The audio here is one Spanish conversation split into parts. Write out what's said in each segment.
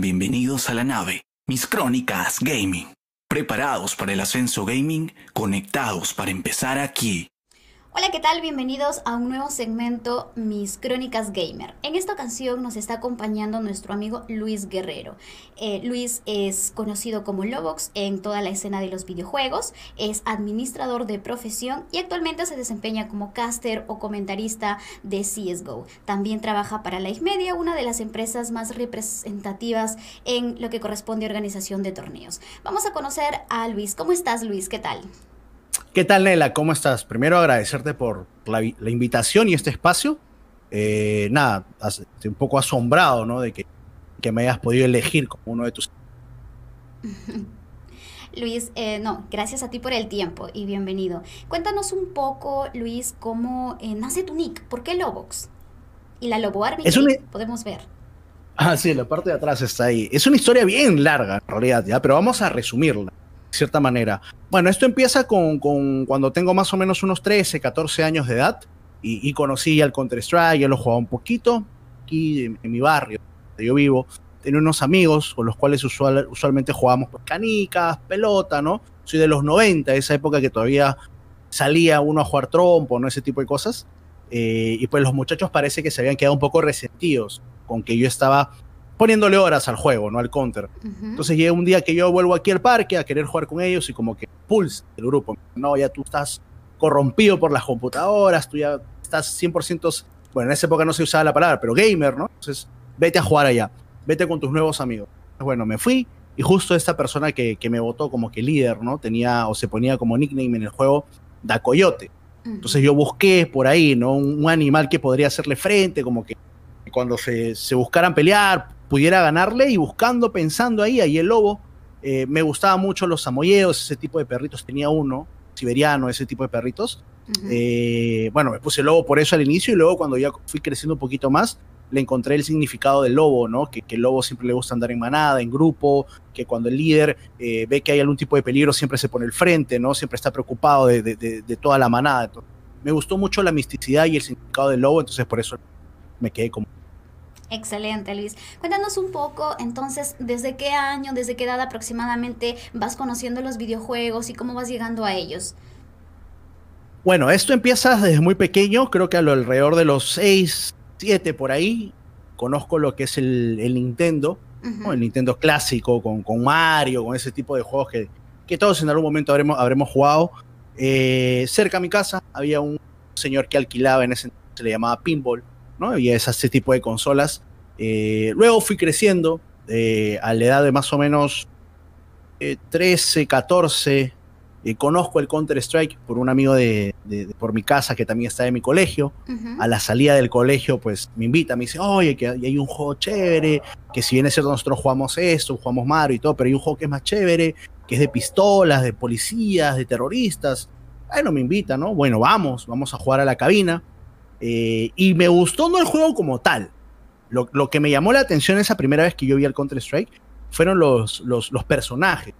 Bienvenidos a la nave, mis crónicas gaming. Preparados para el ascenso gaming, conectados para empezar aquí. Hola, ¿qué tal? Bienvenidos a un nuevo segmento Mis Crónicas Gamer. En esta ocasión nos está acompañando nuestro amigo Luis Guerrero. Eh, Luis es conocido como Lobox en toda la escena de los videojuegos, es administrador de profesión y actualmente se desempeña como caster o comentarista de CSGO. También trabaja para Live Media, una de las empresas más representativas en lo que corresponde a organización de torneos. Vamos a conocer a Luis. ¿Cómo estás, Luis? ¿Qué tal? ¿Qué tal, Nela? ¿Cómo estás? Primero agradecerte por la, invitación y este espacio. Eh, nada, estoy un poco asombrado, ¿no? De que, que, me hayas podido elegir como uno de tus... Luis, eh, no, gracias a ti por el tiempo y bienvenido. Cuéntanos un poco, Luis, cómo eh, nace tu nick. ¿Por qué Lobox? Y la Lobo Army es podemos ver. Ah, sí, la parte de atrás está ahí. Es una historia bien larga, en realidad, ¿ya? pero vamos a resumirla cierta manera. Bueno, esto empieza con, cuando tengo más o menos unos 13, 14 años de edad y, conocí al Counter-Strike, ya lo jugaba un poquito aquí en, mi barrio, donde yo vivo. Tenía unos amigos con los cuales usualmente jugábamos canicas, pelota, ¿no? Soy de los 90, esa época que todavía salía uno a jugar trompo, ¿no? Ese tipo de cosas. Eh, y pues los muchachos parece que se habían quedado un poco resentidos con que yo estaba poniéndole horas al juego, no al counter. Entonces llega un día que yo vuelvo aquí al parque a querer jugar con ellos y como que pulsa el grupo. No, ya tú estás corrompido por las computadoras, tú ya estás 100%, bueno, en esa época no se usaba la palabra, pero gamer, ¿no? Entonces vete a jugar allá, vete con tus nuevos amigos. Bueno, me fui y justo esta persona que, que me votó como que líder, ¿no? Tenía o se ponía como nickname en el juego Da Coyote. Entonces yo busqué por ahí, ¿no? Un, animal que podría hacerle frente, como que cuando se, se buscaran pelear, pudiera ganarle y buscando, pensando ahí, ahí el lobo. Eh, me gustaban mucho los samoyedos, ese tipo de perritos, tenía uno, siberiano, ese tipo de perritos. Eh, bueno, me puse lobo por eso al inicio y luego cuando ya fui creciendo un poquito más, le encontré el significado del lobo, ¿no? Que, el lobo siempre le gusta andar en manada, en grupo, que cuando el líder eh, ve que hay algún tipo de peligro siempre se pone el frente, ¿no? Siempre está preocupado de, de toda la manada. me gustó mucho la misticidad y el significado del lobo, entonces por eso me quedé como Excelente, Luis. Cuéntanos un poco, entonces, ¿desde qué año, desde qué edad aproximadamente vas conociendo los videojuegos y cómo vas llegando a ellos? Bueno, esto empieza desde muy pequeño, creo que a lo alrededor de los 6, 7 por ahí. Conozco lo que es el, Nintendo, el Nintendo clásico con, con, Mario, con ese tipo de juegos que, que todos en algún momento habremos, habremos jugado. Eh, cerca a mi casa había un señor que alquilaba en ese se le llamaba Pinball ¿no? Y es ese tipo de consolas. Eh, luego fui creciendo eh, a la edad de más o menos 13, eh, 14. conozco el Counter-Strike por un amigo de, por mi casa que también está en mi colegio. A la salida del colegio, pues me invita, me dice, oye, que hay un juego chévere, que si bien es cierto nosotros jugamos esto, jugamos Mario y todo, pero hay un juego que es más chévere, que es de pistolas, de policías, de terroristas. Bueno, me invita, ¿no? Bueno, vamos, vamos a jugar a la cabina. Eh, y me gustó no el juego como tal. Lo, que me llamó la atención esa primera vez que yo vi el Counter-Strike fueron los, los, personajes.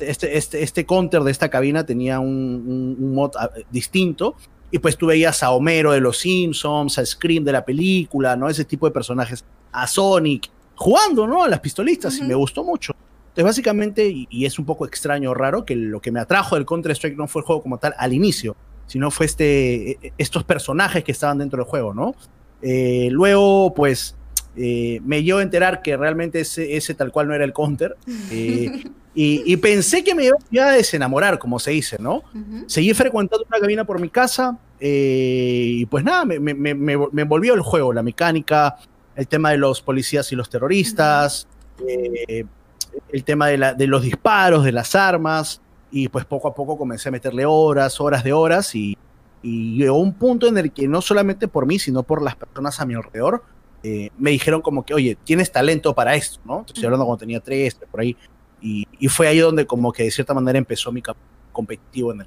este, este, este counter de esta cabina tenía un, mod ah, distinto. Y pues tú veías a Homero de los Simpsons, a Scream de la película, ¿no? Ese tipo de personajes. A Sonic, jugando, ¿no? A las pistolistas. Y me gustó mucho. Entonces, básicamente, y, y, es un poco extraño o raro, que lo que me atrajo del Counter-Strike no fue el juego como tal al inicio, sino fue este, e, estos personajes que estaban dentro del juego, ¿no? Eh, luego, pues, eh, me dio a enterar que realmente ese, ese, tal cual no era el counter. Eh, y, pensé que me iba a desenamorar, como se dice, ¿no? Seguí frecuentando una cabina por mi casa y pues nada, me, me, me, envolvió el juego, la mecánica, el tema de los policías y los terroristas, el tema de, la, de, los disparos, de las armas y pues poco a poco comencé a meterle horas, horas de horas y, llegó un punto en el que no solamente por mí, sino por las personas a mi alrededor, eh, me dijeron como que, oye, tienes talento para esto, ¿no? Estoy hablando cuando tenía tres, por ahí. Y, fue ahí donde como que de cierta manera empezó mi competitivo en el...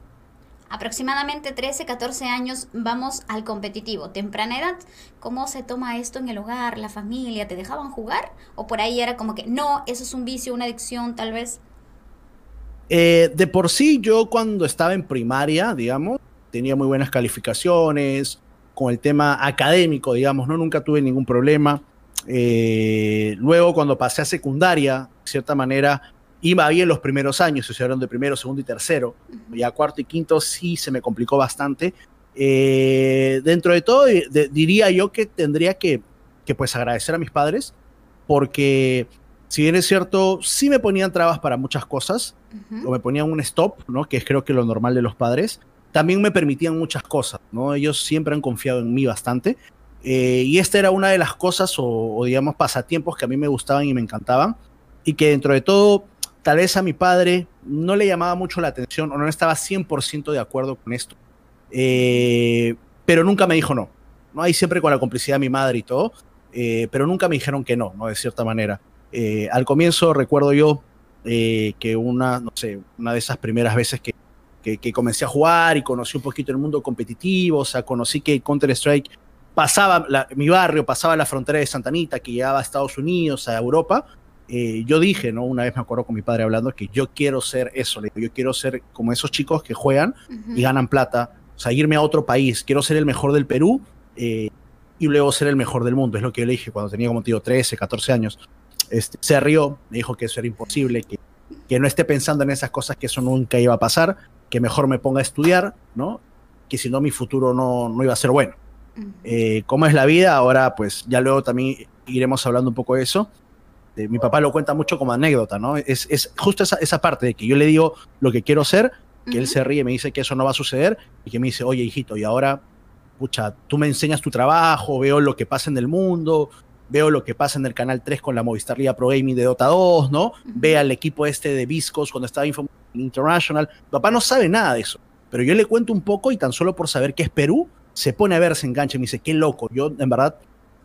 Aproximadamente 13, 14 años vamos al competitivo. Temprana edad, ¿cómo se toma esto en el hogar, la familia? ¿Te dejaban jugar? ¿O por ahí era como que, no, eso es un vicio, una adicción tal vez? Eh, de por sí, yo cuando estaba en primaria, digamos, tenía muy buenas calificaciones, con el tema académico, digamos, ¿no? Nunca tuve ningún problema. Eh, luego, cuando pasé a secundaria, de cierta manera, iba bien los primeros años, se hablaron de primero, segundo y tercero. Ya cuarto y quinto sí se me complicó bastante. Eh, dentro de todo, diría yo que tendría que, que, pues agradecer a mis padres, porque si bien es cierto, sí me ponían trabas para muchas cosas, o me ponían un stop, ¿no? que es creo que lo normal de los padres, también me permitían muchas cosas. ¿no? Ellos siempre han confiado en mí bastante. Eh, y esta era una de las cosas o, o, digamos pasatiempos que a mí me gustaban y me encantaban y que dentro de todo tal vez a mi padre no le llamaba mucho la atención o no estaba 100% de acuerdo con esto. Eh, pero nunca me dijo no. ¿no? Ahí siempre con la complicidad de mi madre y todo, eh, pero nunca me dijeron que no, ¿no? De cierta manera. Al comienzo recuerdo yo que una, no sé, una de esas primeras veces que, que, comencé a jugar y conocí un poquito el mundo competitivo, o sea, conocí que Counter-Strike pasaba, mi barrio pasaba la frontera de Santa Anita, que llegaba a Estados Unidos, a Europa, eh, yo dije, ¿no? Una vez me acuerdo con mi padre hablando que yo quiero ser eso, yo quiero ser como esos chicos que juegan y ganan plata, o sea, irme a otro país, quiero ser el mejor del Perú eh, y luego ser el mejor del mundo, es lo que yo le dije cuando tenía como tío 13, 14 años. Este, se rió, me dijo que eso era imposible, que, que no esté pensando en esas cosas, que eso nunca iba a pasar, que mejor me ponga a estudiar, ¿no? Que si no mi futuro no, no iba a ser bueno. Eh, ¿Cómo es la vida? Ahora, pues ya luego también iremos hablando un poco de eso. Este, mi papá lo cuenta mucho como anécdota, ¿no? Es, es justo esa, esa, parte de que yo le digo lo que quiero ser, que él se ríe, me dice que eso no va a suceder y que me dice, oye, hijito, y ahora, pucha, tú me enseñas tu trabajo, veo lo que pasa en el mundo, veo lo que pasa en el Canal 3 con la Movistar Liga Pro Gaming de Dota 2, ¿no? Ve al equipo este de Viscos cuando estaba Info International. papá no sabe nada de eso, pero yo le cuento un poco y tan solo por saber que es Perú, se pone a ver, se engancha y me dice, qué loco, yo en verdad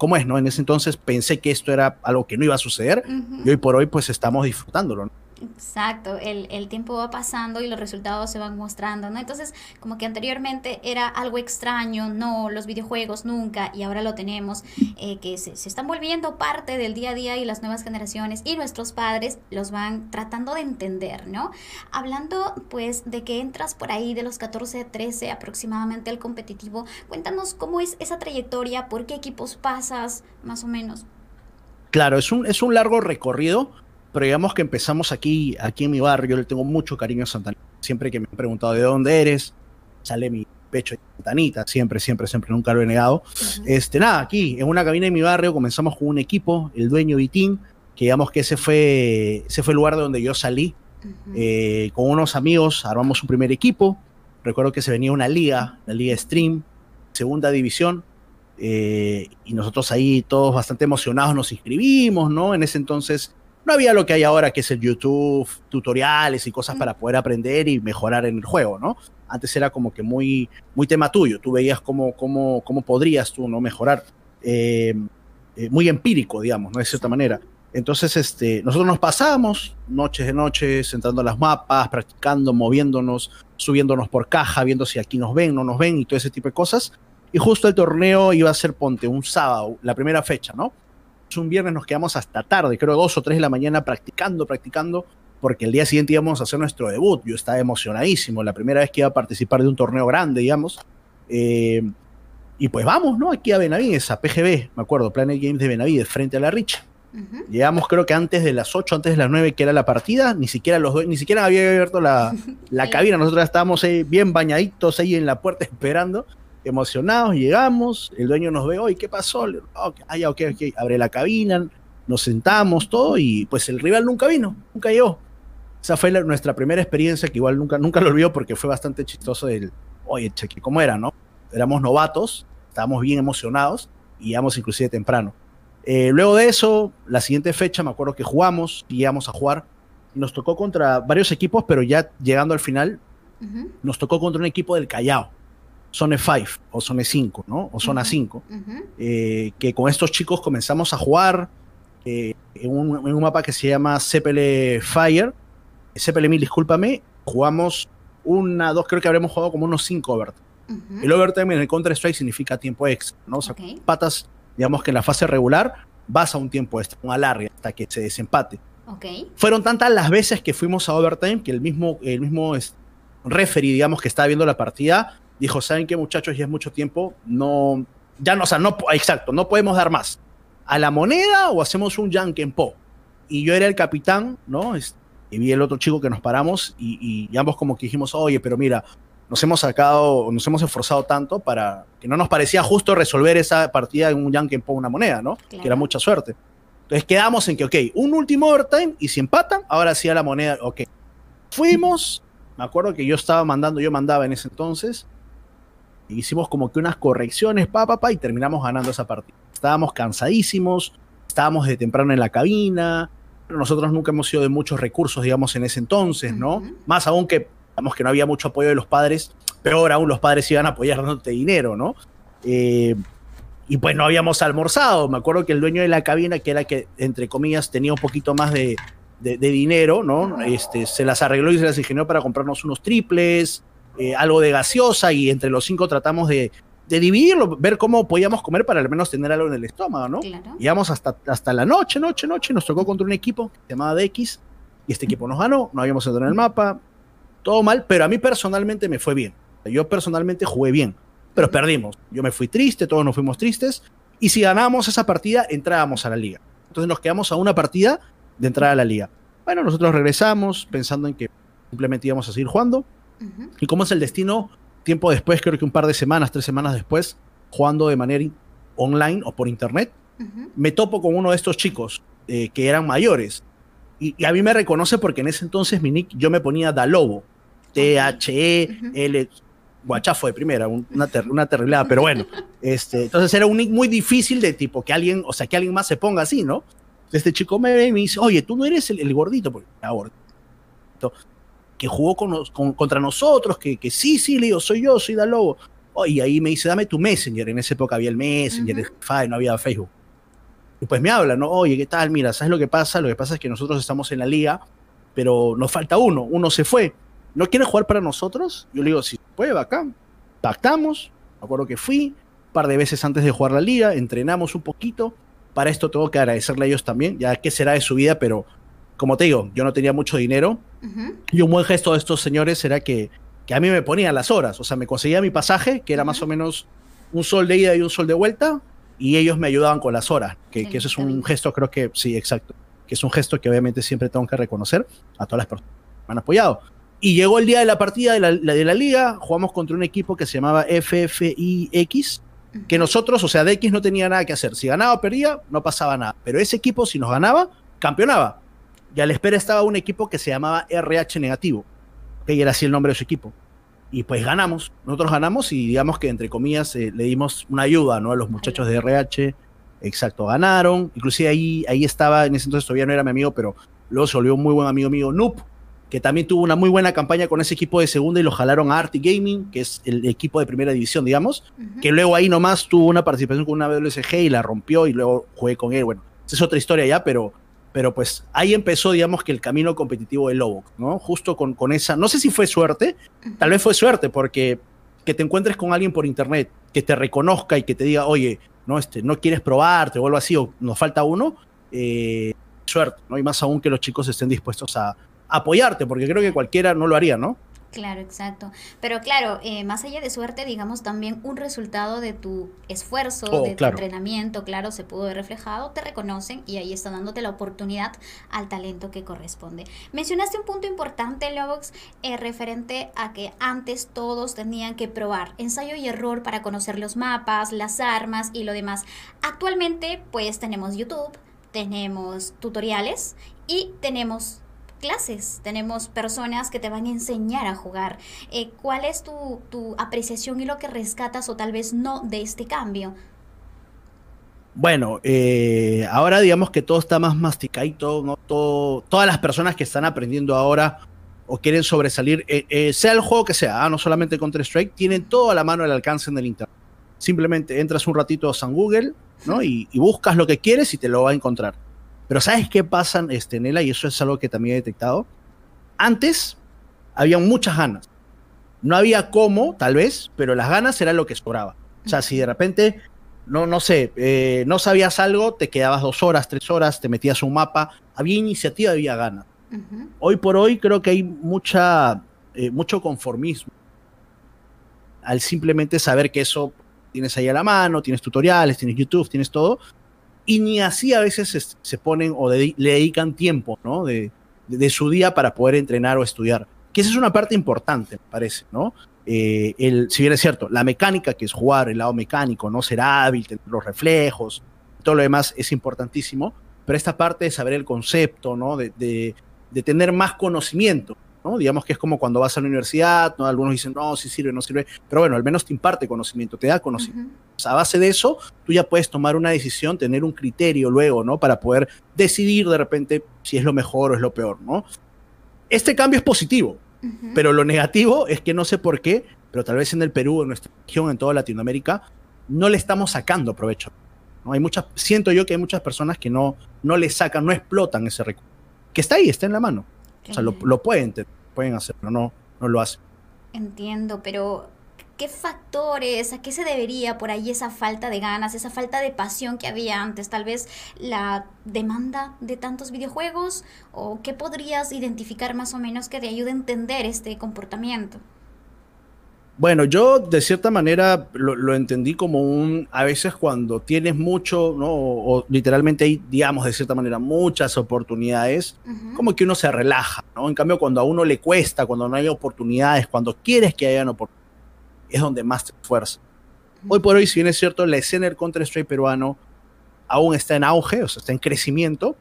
cómo es, ¿no? En ese entonces pensé que esto era algo que no iba a suceder y hoy por hoy pues estamos disfrutándolo, ¿no? Exacto, el, el, tiempo va pasando y los resultados se van mostrando, ¿no? Entonces, como que anteriormente era algo extraño, no, los videojuegos nunca, y ahora lo tenemos, eh, que se, se, están volviendo parte del día a día y las nuevas generaciones y nuestros padres los van tratando de entender, ¿no? Hablando, pues, de que entras por ahí de los 14, 13 aproximadamente al competitivo, cuéntanos cómo es esa trayectoria, por qué equipos pasas, más o menos. Claro, es un, es un largo recorrido pero digamos que empezamos aquí, aquí en mi barrio, yo le tengo mucho cariño a Santanita. Siempre que me han preguntado de dónde eres, sale mi pecho de Santanita, siempre, siempre, siempre, nunca lo he negado. Este, nada, aquí, en una cabina de mi barrio, comenzamos con un equipo, el dueño Vitín, que digamos que ese fue, ese fue el lugar de donde yo salí. Eh, con unos amigos armamos un primer equipo. Recuerdo que se venía una liga, la Liga Stream, segunda división. Eh, y nosotros ahí todos bastante emocionados nos inscribimos, ¿no? En ese entonces no había lo que hay ahora, que es el YouTube, tutoriales y cosas para poder aprender y mejorar en el juego, ¿no? Antes era como que muy, muy tema tuyo, tú veías cómo, cómo, cómo podrías tú no mejorar, eh, eh, muy empírico, digamos, ¿no? De cierta manera. Entonces, este, nosotros nos pasamos noches de noches, sentando las mapas, practicando, moviéndonos, subiéndonos por caja, viendo si aquí nos ven, no nos ven y todo ese tipo de cosas. Y justo el torneo iba a ser, ponte, un sábado, la primera fecha, ¿no? Un viernes nos quedamos hasta tarde, creo dos o tres de la mañana practicando, practicando, porque el día siguiente íbamos a hacer nuestro debut. Yo estaba emocionadísimo, la primera vez que iba a participar de un torneo grande, digamos. Eh, y pues vamos, ¿no? Aquí a Benavides, a PGB, me acuerdo, Planet Games de Benavides, frente a la Rich. Llegamos creo que antes de las 8, antes de las 9 que era la partida, ni siquiera los ni siquiera había abierto la, la cabina, nosotros estábamos ahí bien bañaditos ahí en la puerta esperando emocionados, llegamos, el dueño nos ve, oye, ¿qué pasó? Oh, ah, ya, ok, ok, abre la cabina, nos sentamos, todo, y pues el rival nunca vino, nunca llegó. Esa fue nuestra primera experiencia, que igual nunca, nunca lo olvidó porque fue bastante chistoso el, oye, cheque, ¿cómo era, no? Éramos novatos, estábamos bien emocionados, y llegamos inclusive temprano. Eh, luego de eso, la siguiente fecha, me acuerdo que jugamos, llegamos a jugar, y nos tocó contra varios equipos, pero ya llegando al final, nos tocó contra un equipo del Callao Zone 5 o Zone 5, ¿no? O Zona 5, eh, que con estos chicos comenzamos a jugar eh, en, un, mapa que se llama CPL Fire, CPL 1000, discúlpame, jugamos una, dos, creo que habremos jugado como unos 5 overtime. El overtime en el Counter-Strike significa tiempo extra, ¿no? O sea, patas, digamos que en la fase regular vas a un tiempo extra, un alargue hasta que se desempate. Fueron tantas las veces que fuimos a overtime que el mismo, el mismo referee, digamos, que estaba viendo la partida, dijo, ¿saben qué muchachos? Ya es mucho tiempo, no, ya no, o sea, no, exacto, no podemos dar más. ¿A la moneda o hacemos un Po? Y yo era el capitán, ¿no? Y vi el otro chico que nos paramos y, y ambos como que dijimos, oye, pero mira, nos hemos sacado, nos hemos esforzado tanto para que no nos parecía justo resolver esa partida en un Yankee Po una moneda, ¿no? Que era mucha suerte. Entonces quedamos en que, ok, un último overtime y si empatan, ahora sí a la moneda, ok. Fuimos, me acuerdo que yo estaba mandando, yo mandaba en ese entonces, hicimos como que unas correcciones, pa, pa, pa, y terminamos ganando esa partida. Estábamos cansadísimos, estábamos de temprano en la cabina, nosotros nunca hemos sido de muchos recursos, digamos, en ese entonces, ¿no? Más aún que, digamos, que no había mucho apoyo de los padres, peor aún los padres iban a apoyar dándote dinero, ¿no? Eh, y pues no habíamos almorzado. Me acuerdo que el dueño de la cabina, que era que, entre comillas, tenía un poquito más de, dinero, ¿no? Este, se las arregló y se las ingenió para comprarnos unos triples, eh, algo de gaseosa y entre los cinco tratamos de, dividirlo, ver cómo podíamos comer para al menos tener algo en el estómago, ¿no? Claro. Íbamos hasta, hasta la noche, noche, noche, nos tocó contra un equipo llamado DX y este equipo nos ganó, no habíamos entrado en el mapa, todo mal, pero a mí personalmente me fue bien. Yo personalmente jugué bien pero perdimos. Yo me fui triste, todos nos fuimos tristes, y si ganamos esa partida, entrábamos a la liga. Entonces nos quedamos a una partida de entrar a la liga. Bueno, nosotros regresamos pensando en que simplemente íbamos a seguir jugando. Y como es el destino, tiempo después, creo que un par de semanas, tres semanas después, jugando de manera online o por internet, me topo con uno de estos chicos eh, que eran mayores. Y, a mí me reconoce porque en ese entonces mi nick yo me ponía Dalobo. T-H-E-L. Guachafo de primera, una, una terriblada, pero bueno. Este, entonces era un nick muy difícil de tipo que alguien, o sea, que alguien más se ponga así, ¿no? Este chico me ve y me dice, oye, tú no eres el, gordito, porque gordito, que jugó con, contra nosotros, que, que sí, sí, le digo, soy yo, soy Dalobo. Oh, y ahí me dice, dame tu Messenger. En esa época había el Messenger, no había Facebook. Y pues me habla, ¿no? Oye, ¿qué tal? Mira, ¿sabes lo que pasa? Lo que pasa es que nosotros estamos en la liga, pero nos falta uno, uno se fue. ¿no quiere jugar para nosotros? Yo le digo, si puede, bacán. Pactamos, me acuerdo que fui un par de veces antes de jugar la liga, entrenamos un poquito. Para esto tengo que agradecerle a ellos también, ya qué será de su vida, pero como te digo, yo no tenía mucho dinero. Y un buen gesto de estos señores era que, que a mí me ponían las horas, o sea, me conseguía mi pasaje, que era más o menos un sol de ida y un sol de vuelta, y ellos me ayudaban con las horas, que, que eso es un gesto, creo que sí, exacto, que es un gesto que obviamente siempre tengo que reconocer a todas las personas que me han apoyado. Y llegó el día de la partida de la, de la liga, jugamos contra un equipo que se llamaba FFIX, que nosotros, o sea, DX no tenía nada que hacer. Si ganaba o perdía, no pasaba nada. Pero ese equipo, si nos ganaba, campeonaba. Y a la espera estaba un equipo que se llamaba RH Negativo, que era así el nombre de su equipo. Y pues ganamos, nosotros ganamos y digamos que entre comillas eh, le dimos una ayuda ¿no? a los muchachos de RH. Exacto, ganaron. Inclusive ahí, ahí estaba, en ese entonces todavía no era mi amigo, pero luego se volvió un muy buen amigo mío, Noop, que también tuvo una muy buena campaña con ese equipo de segunda y lo jalaron a Arty Gaming, que es el equipo de primera división, digamos, que luego ahí nomás tuvo una participación con una WSG y la rompió y luego jugué con él. Bueno, esa es otra historia ya, pero, pero pues ahí empezó, digamos, que el camino competitivo de Lobo, ¿no? Justo con, con esa, no sé si fue suerte, tal vez fue suerte, porque que te encuentres con alguien por internet, que te reconozca y que te diga, oye, no, este, no quieres probarte o algo así, o nos falta uno, eh, suerte, ¿no? Y más aún que los chicos estén dispuestos a, apoyarte, porque creo que cualquiera no lo haría, ¿no? Claro, exacto. Pero claro, eh, más allá de suerte, digamos también un resultado de tu esfuerzo, oh, de tu entrenamiento, claro, se pudo ver reflejado, te reconocen y ahí están dándote la oportunidad al talento que corresponde. Mencionaste un punto importante, Lobox, eh, referente a que antes todos tenían que probar ensayo y error para conocer los mapas, las armas y lo demás. Actualmente, pues tenemos YouTube, tenemos tutoriales y tenemos clases, tenemos personas que te van a enseñar a jugar. Eh, ¿Cuál es tu, apreciación y lo que rescatas o tal vez no de este cambio? Bueno, eh, ahora digamos que todo está más masticado, ¿no? Todo, todas las personas que están aprendiendo ahora o quieren sobresalir, eh, sea el juego que sea, ¿ah? no solamente Counter-Strike, tienen todo a la mano al alcance en el Internet. Simplemente entras un ratito a San Google ¿no? y buscas lo que quieres y te lo va a encontrar. Pero ¿sabes qué pasa, este, Nela? Y eso es algo que también he detectado. Antes había muchas ganas. No había cómo, tal vez, pero las ganas era lo que sobraba. O sea, si de repente, no, no sé, eh, no sabías algo, te quedabas dos horas, tres horas, te metías un mapa, había iniciativa, había ganas. Hoy por hoy creo que hay mucha, eh, mucho conformismo al simplemente saber que eso tienes ahí a la mano, tienes tutoriales, tienes YouTube, tienes todo, y ni así a veces se, ponen o le dedican tiempo. De, su día para poder entrenar o estudiar. Que esa es una parte importante, me parece, ¿no? Eh, el, si bien es cierto, la mecánica, que es jugar el lado mecánico, no ser hábil, tener los reflejos, todo lo demás es importantísimo, pero esta parte de saber el concepto, ¿no? De, tener más conocimiento, ¿no? Digamos que es como cuando vas a la universidad, ¿no? Algunos dicen, no, si sirve, no sirve, pero bueno, al menos te imparte conocimiento, te da conocimiento. A base de eso, tú ya puedes tomar una decisión, tener un criterio luego, ¿no? Para poder decidir de repente si es lo mejor o es lo peor, ¿no? Este cambio es positivo, pero lo negativo es que no sé por qué, pero tal vez en el Perú, en nuestra región, en toda Latinoamérica, no le estamos sacando provecho. ¿no? Hay muchas, siento yo que hay muchas personas que no, no le sacan, no explotan ese recurso. Que está ahí, está en la mano. O sea, lo, lo pueden, pueden hacer, pero no, no lo hacen. Entiendo, pero ¿qué factores, a qué se debería por ahí esa falta de ganas, esa falta de pasión que había antes? Tal vez la demanda de tantos videojuegos o qué podrías identificar más o menos que te ayude a entender este comportamiento. Bueno, yo de cierta manera lo, entendí como un, a veces cuando tienes mucho, ¿no? O, literalmente hay, digamos, de cierta manera, muchas oportunidades, como que uno se relaja, ¿no? En cambio, cuando a uno le cuesta, cuando no hay oportunidades, cuando quieres que hayan oportunidades, es donde más te esfuerza. Hoy por hoy, si bien es cierto, la escena del Counter-Strike peruano aún está en auge, o sea, está en crecimiento,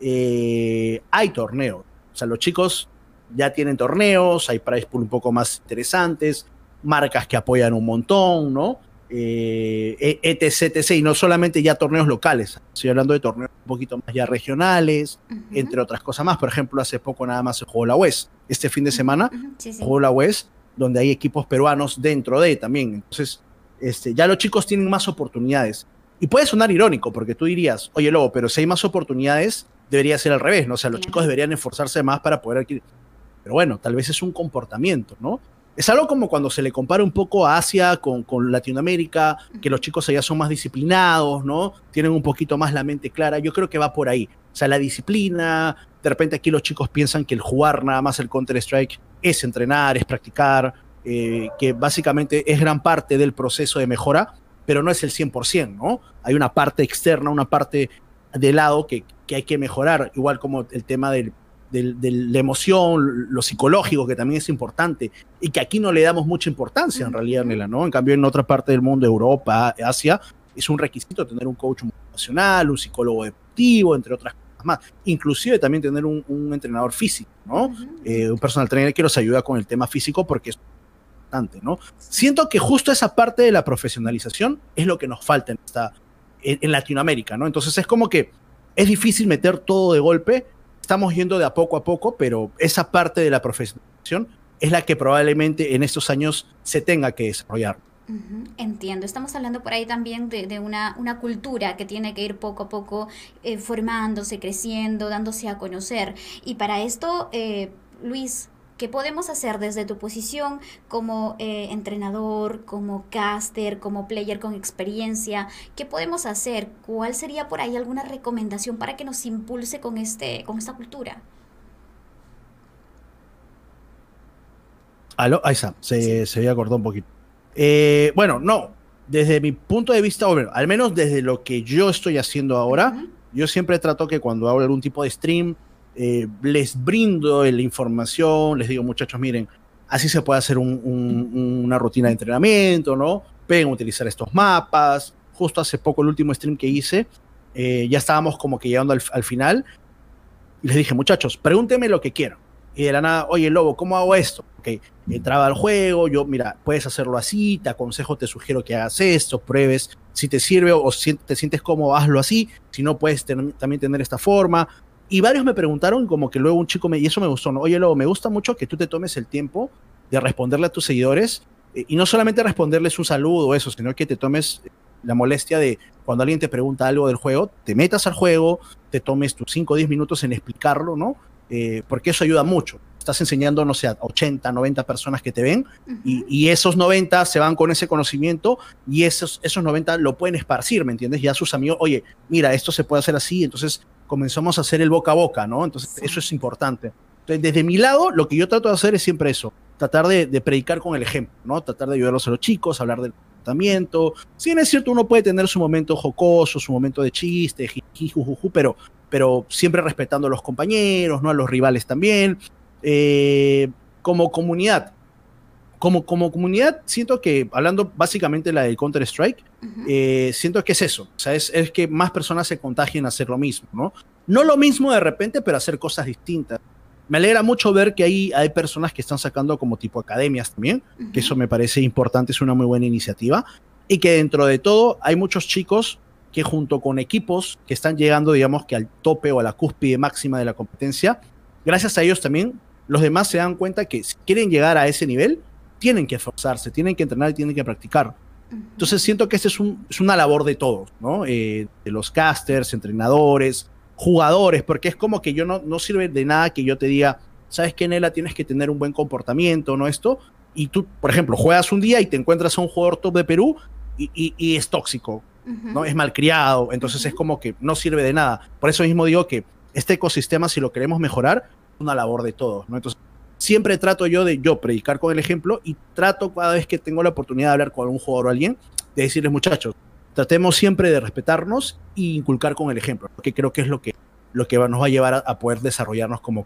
eh, hay torneos. O sea, los chicos ya tienen torneos, hay prize pool un poco más interesantes, marcas que apoyan un montón, ¿no? Eh, etc, etc, y no solamente ya torneos locales, estoy hablando de torneos un poquito más ya regionales, entre otras cosas más. Por ejemplo, hace poco nada más se jugó la West. Este fin de semana jugó la West donde hay equipos peruanos dentro de también. Entonces, este, ya los chicos tienen más oportunidades. Y puede sonar irónico, porque tú dirías, oye, Lobo, pero si hay más oportunidades, debería ser al revés, ¿no? O sea, los chicos deberían esforzarse más para poder adquirir. Pero bueno, tal vez es un comportamiento, ¿no? Es algo como cuando se le compara un poco a Asia con, Latinoamérica, que los chicos allá son más disciplinados, ¿no? Tienen un poquito más la mente clara. Yo creo que va por ahí. O sea, la disciplina, de repente aquí los chicos piensan que el jugar nada más el Counter-Strike es entrenar, es practicar, eh, que básicamente es gran parte del proceso de mejora, pero no es el 100%, ¿no? Hay una parte externa, una parte de lado que hay que mejorar, igual como el tema del, de la emoción, lo psicológico, que también es importante, y que aquí no le damos mucha importancia en realidad, Nela, ¿no? En cambio, en otra parte del mundo, Europa, Asia, es un requisito tener un coach motivacional, un psicólogo deportivo, entre otras cosas más. Inclusive también tener un, entrenador físico, ¿no? Eh, un personal trainer que nos ayuda con el tema físico porque es importante, ¿no? Siento que justo esa parte de la profesionalización es lo que nos falta en, esta, en, Latinoamérica, ¿no? Entonces es como que es difícil meter todo de golpe, estamos yendo de a poco a poco, pero esa parte de la profesionalización es la que probablemente en estos años se tenga que desarrollar. Entiendo, estamos hablando por ahí también de, una, una, cultura que tiene que ir poco a poco eh, formándose, creciendo, dándose a conocer. Y para esto, eh, Luis, ¿qué podemos hacer desde tu posición como eh, entrenador, como caster, como player con experiencia? ¿Qué podemos hacer? ¿Cuál sería por ahí alguna recomendación para que nos impulse con, este, con esta cultura? Aló, ahí está, se, se había un poquito. Eh, bueno, no. Desde mi punto de vista, bueno, al menos desde lo que yo estoy haciendo ahora, yo siempre trato que cuando hago algún tipo de stream, eh, les brindo la información, les digo, muchachos, miren, así se puede hacer una rutina de entrenamiento, ¿no? Pueden utilizar estos mapas. Justo hace poco, el último stream que hice, eh, ya estábamos como que llegando al, al, final. Y les dije, muchachos, pregúntenme lo que quieran. Y de la nada, oye, Lobo, ¿cómo hago esto? Ok, entraba al juego, yo, mira, puedes hacerlo así, te aconsejo, te sugiero que hagas esto, pruebes, si te sirve o si te sientes cómodo, hazlo así, si no, puedes también tener esta forma. Y varios me preguntaron, como que luego un chico me, y eso me gustó, ¿no? Oye, Lobo, me gusta mucho que tú te tomes el tiempo de responderle a tus seguidores, eh, y no solamente responderles un saludo o eso, sino que te tomes la molestia de cuando alguien te pregunta algo del juego, te metas al juego, te tomes tus 5 o 10 minutos en explicarlo, ¿no? Eh, porque eso ayuda mucho. Estás enseñando, no sé, a 80, 90 personas que te ven y, esos 90 se van con ese conocimiento y esos, esos 90 lo pueden esparcir, ¿me entiendes? Ya sus amigos, oye, mira, esto se puede hacer así, entonces comenzamos a hacer el boca a boca, ¿no? Entonces eso es importante. Entonces, desde mi lado, lo que yo trato de hacer es siempre eso, tratar de, predicar con el ejemplo, ¿no? Tratar de ayudarlos a los chicos, hablar del comportamiento. Si bien es cierto, uno puede tener su momento jocoso, su momento de chiste, jijijujuju, pero, pero siempre respetando a los compañeros, ¿no? A los rivales también. Eh, como comunidad, como, como comunidad, siento que, hablando básicamente de la del Counter-Strike, eh, siento que es eso. O sea, es, es, que más personas se contagien a hacer lo mismo, ¿no? No lo mismo de repente, pero hacer cosas distintas. Me alegra mucho ver que ahí hay personas que están sacando como tipo academias también, que eso me parece importante, es una muy buena iniciativa. Y que dentro de todo hay muchos chicos que junto con equipos que están llegando, digamos que al tope o a la cúspide máxima de la competencia, gracias a ellos también, los demás se dan cuenta que si quieren llegar a ese nivel, tienen que esforzarse, tienen que entrenar y tienen que practicar. Entonces siento que esta es, un, es, una labor de todos, ¿no? Eh, de los casters, entrenadores, jugadores, porque es como que yo no, no sirve de nada que yo te diga, sabes que Nela tienes que tener un buen comportamiento, ¿no? Esto, y tú, por ejemplo, juegas un día y te encuentras a un jugador top de Perú y, y, y es tóxico, ¿no? Es malcriado, entonces es como que no sirve de nada. Por eso mismo digo que este ecosistema, si lo queremos mejorar, es una labor de todos, ¿no? Entonces, siempre trato yo de yo predicar con el ejemplo y trato cada vez que tengo la oportunidad de hablar con un jugador o alguien, de decirles, muchachos, tratemos siempre de respetarnos e inculcar con el ejemplo, porque creo que es lo que, lo que nos va a llevar a, a poder desarrollarnos como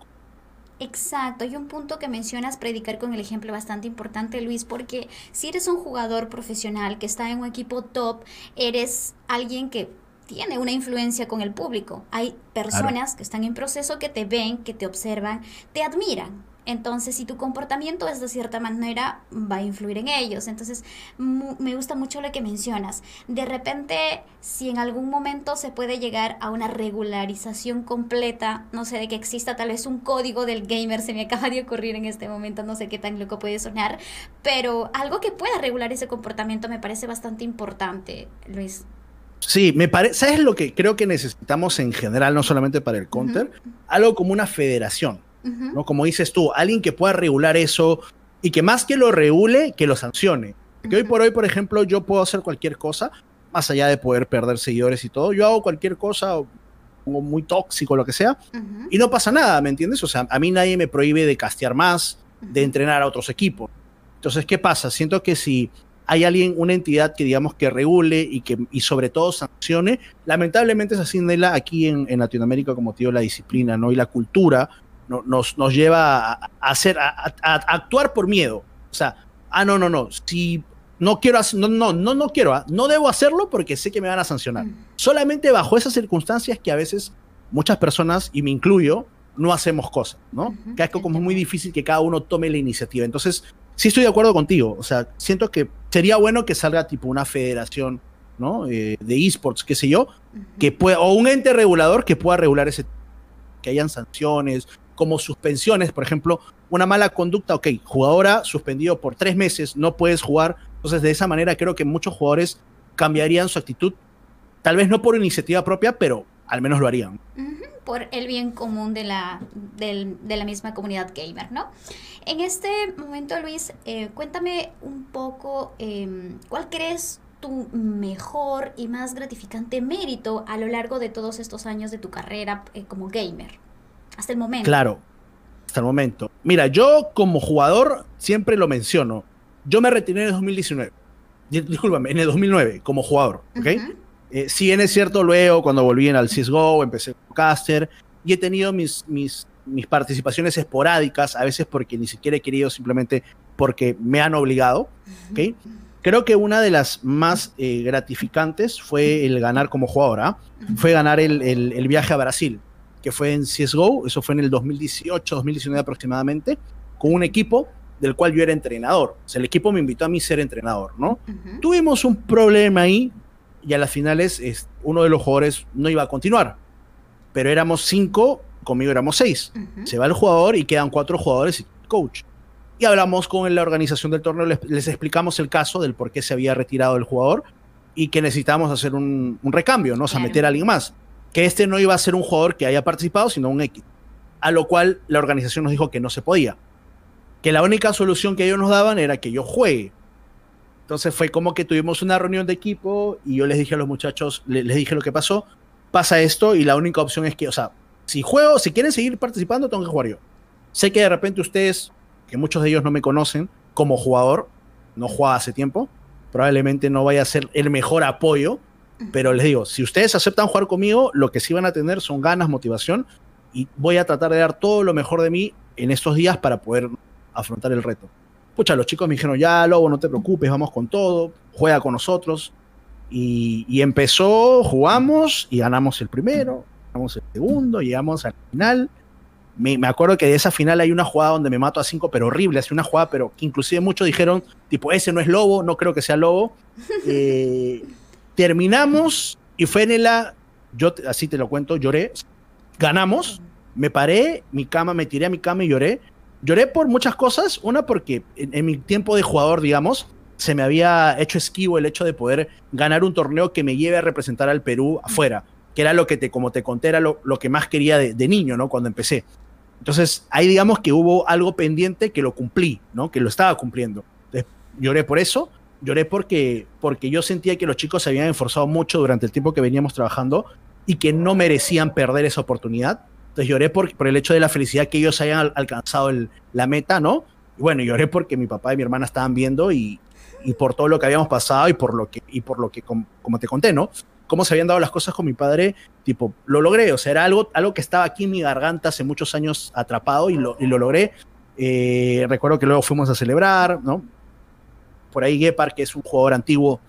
Exacto, y un punto que mencionas, predicar con el ejemplo bastante importante, Luis, porque si eres un jugador profesional que está en un equipo top, eres alguien que tiene una influencia con el público. Hay personas claro. que están en proceso que te ven, que te observan, te admiran. Entonces, si tu comportamiento es de cierta manera, va a influir en ellos. Entonces, me gusta mucho lo que mencionas. De repente, si en algún momento se puede llegar a una regularización completa, no sé, de que exista tal vez un código del gamer, se me acaba de ocurrir en este momento, no sé qué tan loco puede sonar, pero algo que pueda regular ese comportamiento me parece bastante importante, Luis. Sí, me parece, ¿sabes lo que creo que necesitamos en general, no solamente para el counter? Uh -huh. Algo como una federación Uh -huh. ¿no? Como dices tú, alguien que pueda regular eso y que más que lo regule, que lo sancione. Que uh -huh. hoy por hoy, por ejemplo, yo puedo hacer cualquier cosa, más allá de poder perder seguidores y todo, yo hago cualquier cosa como muy tóxico, lo que sea, uh -huh. y no pasa nada, ¿me entiendes? O sea, a mí nadie me prohíbe de castear más, de entrenar a otros equipos. Entonces, ¿qué pasa? Siento que si hay alguien, una entidad que digamos que regule y que y sobre todo sancione, lamentablemente es así, Nela, aquí en, en Latinoamérica, como te digo, la disciplina ¿no? y la cultura no, nos, nos lleva a, hacer, a, actuar por miedo. O sea, ah, no, no, no, si no quiero, no, no, no, no quiero, ¿ah? no debo hacerlo porque sé que me van a sancionar. Mm. Solamente bajo esas circunstancias que a veces muchas personas, y me incluyo, no hacemos cosas, ¿no? Uh -huh. Que es como muy difícil que cada uno tome la iniciativa. Entonces, sí estoy de acuerdo contigo. O sea, siento que sería bueno que salga tipo una federación, ¿no? Eh, de esports, qué sé yo, uh -huh. que pueda, o un ente regulador que pueda regular ese, que hayan sanciones, como suspensiones, por ejemplo, una mala conducta, ok, jugadora suspendido por tres meses, no puedes jugar. Entonces, de esa manera creo que muchos jugadores cambiarían su actitud, tal vez no por iniciativa propia, pero al menos lo harían. Por el bien común de la, de la misma comunidad gamer, ¿no? En este momento, Luis, eh, cuéntame un poco eh, cuál crees tu mejor y más gratificante mérito a lo largo de todos estos años de tu carrera eh, como gamer. Hasta el momento. Claro, hasta el momento. Mira, yo como jugador siempre lo menciono. Yo me retiré en el 2019. Discúlpame, en el 2009 como jugador, ¿ok? Uh -huh. eh, si bien es cierto, luego cuando volví en al CSGO, empecé como caster y he tenido mis, mis, mis participaciones esporádicas, a veces porque ni siquiera he querido, simplemente porque me han obligado, ¿ok? Uh -huh. Creo que una de las más eh, gratificantes fue el ganar como jugadora, -huh. fue ganar el, el, el viaje a Brasil que fue en CSGO, eso fue en el 2018, 2019 aproximadamente, con un equipo del cual yo era entrenador. O sea, el equipo me invitó a mí ser entrenador, ¿no? Uh -huh. Tuvimos un problema ahí y a las finales es, uno de los jugadores no iba a continuar, pero éramos cinco, conmigo éramos seis. Uh -huh. Se va el jugador y quedan cuatro jugadores y coach. Y hablamos con la organización del torneo, les, les explicamos el caso del por qué se había retirado el jugador y que necesitábamos hacer un, un recambio, ¿no? O sea, meter a alguien más que este no iba a ser un jugador que haya participado, sino un X. A lo cual la organización nos dijo que no se podía. Que la única solución que ellos nos daban era que yo juegue. Entonces fue como que tuvimos una reunión de equipo y yo les dije a los muchachos, les, les dije lo que pasó, pasa esto y la única opción es que, o sea, si juego, si quieren seguir participando, tengo que jugar yo. Sé que de repente ustedes, que muchos de ellos no me conocen como jugador, no jugaba hace tiempo, probablemente no vaya a ser el mejor apoyo, pero les digo, si ustedes aceptan jugar conmigo, lo que sí van a tener son ganas, motivación, y voy a tratar de dar todo lo mejor de mí en estos días para poder afrontar el reto. Pucha, los chicos me dijeron, ya, Lobo, no te preocupes, vamos con todo, juega con nosotros. Y, empezó, jugamos y ganamos el primero, ganamos el segundo, llegamos al final. Me, acuerdo que de esa final hay una jugada donde me mato a cinco, pero horrible, así una jugada, pero que inclusive muchos dijeron, tipo, ese no es Lobo, no creo que sea Lobo. Eh, terminamos y fue en la, yo así te lo cuento, lloré, ganamos, me paré, mi cama, me tiré a mi cama y lloré. Lloré por muchas cosas, una porque en mi tiempo de jugador, digamos, se me había hecho esquivo el hecho de poder ganar un torneo que me lleve a representar al Perú afuera, que era lo que te, como te conté, era lo, que más quería de, niño, ¿no? Cuando empecé. Entonces, ahí digamos que hubo algo pendiente que lo cumplí, ¿no? Que lo estaba cumpliendo. lloré por eso, lloré porque, porque yo sentía que los chicos se habían esforzado mucho durante el tiempo que veníamos trabajando y que no merecían perder esa oportunidad. Entonces lloré por, por el hecho de la felicidad que ellos hayan alcanzado la meta, ¿no? Y bueno, lloré porque mi papá y mi hermana estaban viendo y, y por todo lo que habíamos pasado y por lo que, y por lo que como, te conté, ¿no? Cómo se habían dado las cosas con mi padre, tipo, lo logré, o sea, era algo, algo que estaba aquí en mi garganta hace muchos años atrapado y lo, y lo logré. Eh, recuerdo que luego fuimos a celebrar, ¿no? Por ahí Gepard, que es un jugador antiguo,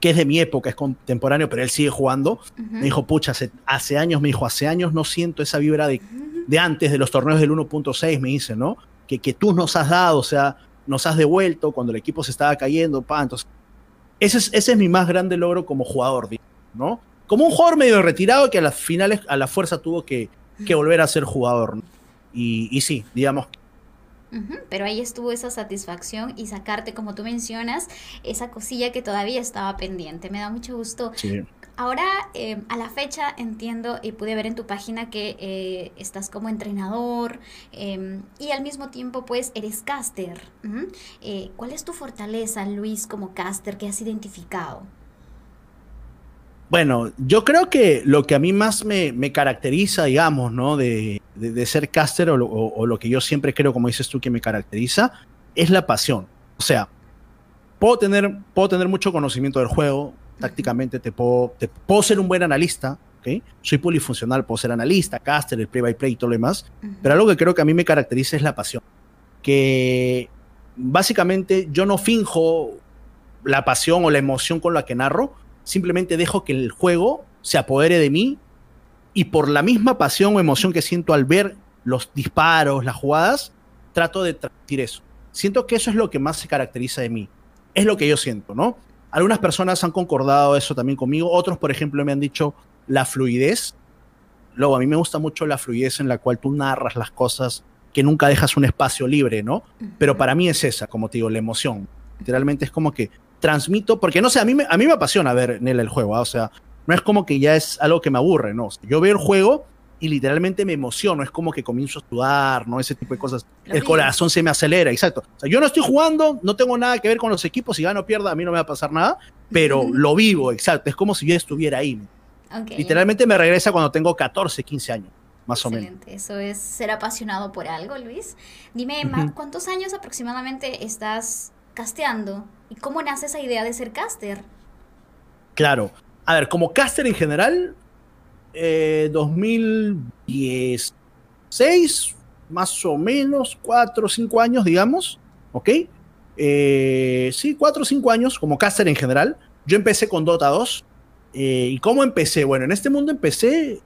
que es de mi época, es contemporáneo, pero él sigue jugando, me dijo, pucha, hace, hace, años, me dijo, hace años no siento esa vibra de, de antes, de los torneos del 1.6, me dice, ¿no? Que, que tú nos has dado, o sea, nos has devuelto cuando el equipo se estaba cayendo, pa, entonces, ese es, ese es mi más grande logro como jugador, ¿no? Como un jugador medio retirado que a las finales, a la fuerza tuvo que, que volver a ser jugador, y, y, sí, digamos. Pero ahí estuvo esa satisfacción y sacarte, como tú mencionas, esa cosilla que todavía estaba pendiente. Me da mucho gusto sí. Ahora, eh, a la fecha, entiendo y pude ver en tu página que eh, estás como entrenador em, y al mismo tiempo, pues, eres caster. Eh, ¿Cuál es tu fortaleza, Luis, como caster que has identificado? Bueno, yo creo que lo que a mí más me, caracteriza, digamos, ¿no? De, ser caster o o lo, que yo siempre creo, como dices tú, que me caracteriza, es la pasión. O sea, puedo tener, puedo tener mucho conocimiento del juego, tácticamente te puedo, te puedo ser un buen analista, ¿okay? soy polifuncional, puedo ser analista, caster, el play by play y todo lo demás, pero algo que creo que a mí me caracteriza es la pasión, que básicamente yo no finjo la pasión o la emoción con la que narro, simplemente dejo que el juego se apodere de mí y por la misma pasión o emoción que siento al ver los disparos, las jugadas, trato de transmitir eso. Siento que eso es lo que más se caracteriza de mí. Es lo que yo siento, ¿no? Algunas personas han concordado eso también conmigo, otros, por ejemplo, me han dicho la fluidez. Luego, a mí me gusta mucho la fluidez en la cual tú narras las cosas, que nunca dejas un espacio libre, ¿no? Pero para mí es esa, como te digo, la emoción. Literalmente es como que transmito, porque no sé, a mí me, a mí me apasiona ver en él el juego, ¿ah? o sea, no es como que ya es algo que me aburre, no. Yo veo el juego y literalmente me emociono, es como que comienzo a sudar, ¿no? Ese tipo de cosas. el corazón se me acelera, exacto. O sea, yo no estoy jugando, no tengo nada que ver con los equipos, si gano o pierda, a mí no me va a pasar nada, pero lo vivo, exacto, es como si yo estuviera ahí. Literalmente me regresa cuando tengo 14, 15 años, más o menos. Eso es ser apasionado por algo, Luis. Dime, ¿cuántos años aproximadamente estás casteando? ¿Y cómo nace esa idea de ser caster? Claro. A ver, como caster en general, 2016, eh, más o menos, 4 o 5 años, digamos, ¿ok? Eh, sí, 4 o 5 años como caster en general. Yo empecé con Dota 2. Eh, ¿Y cómo empecé? Bueno, en este mundo empecé,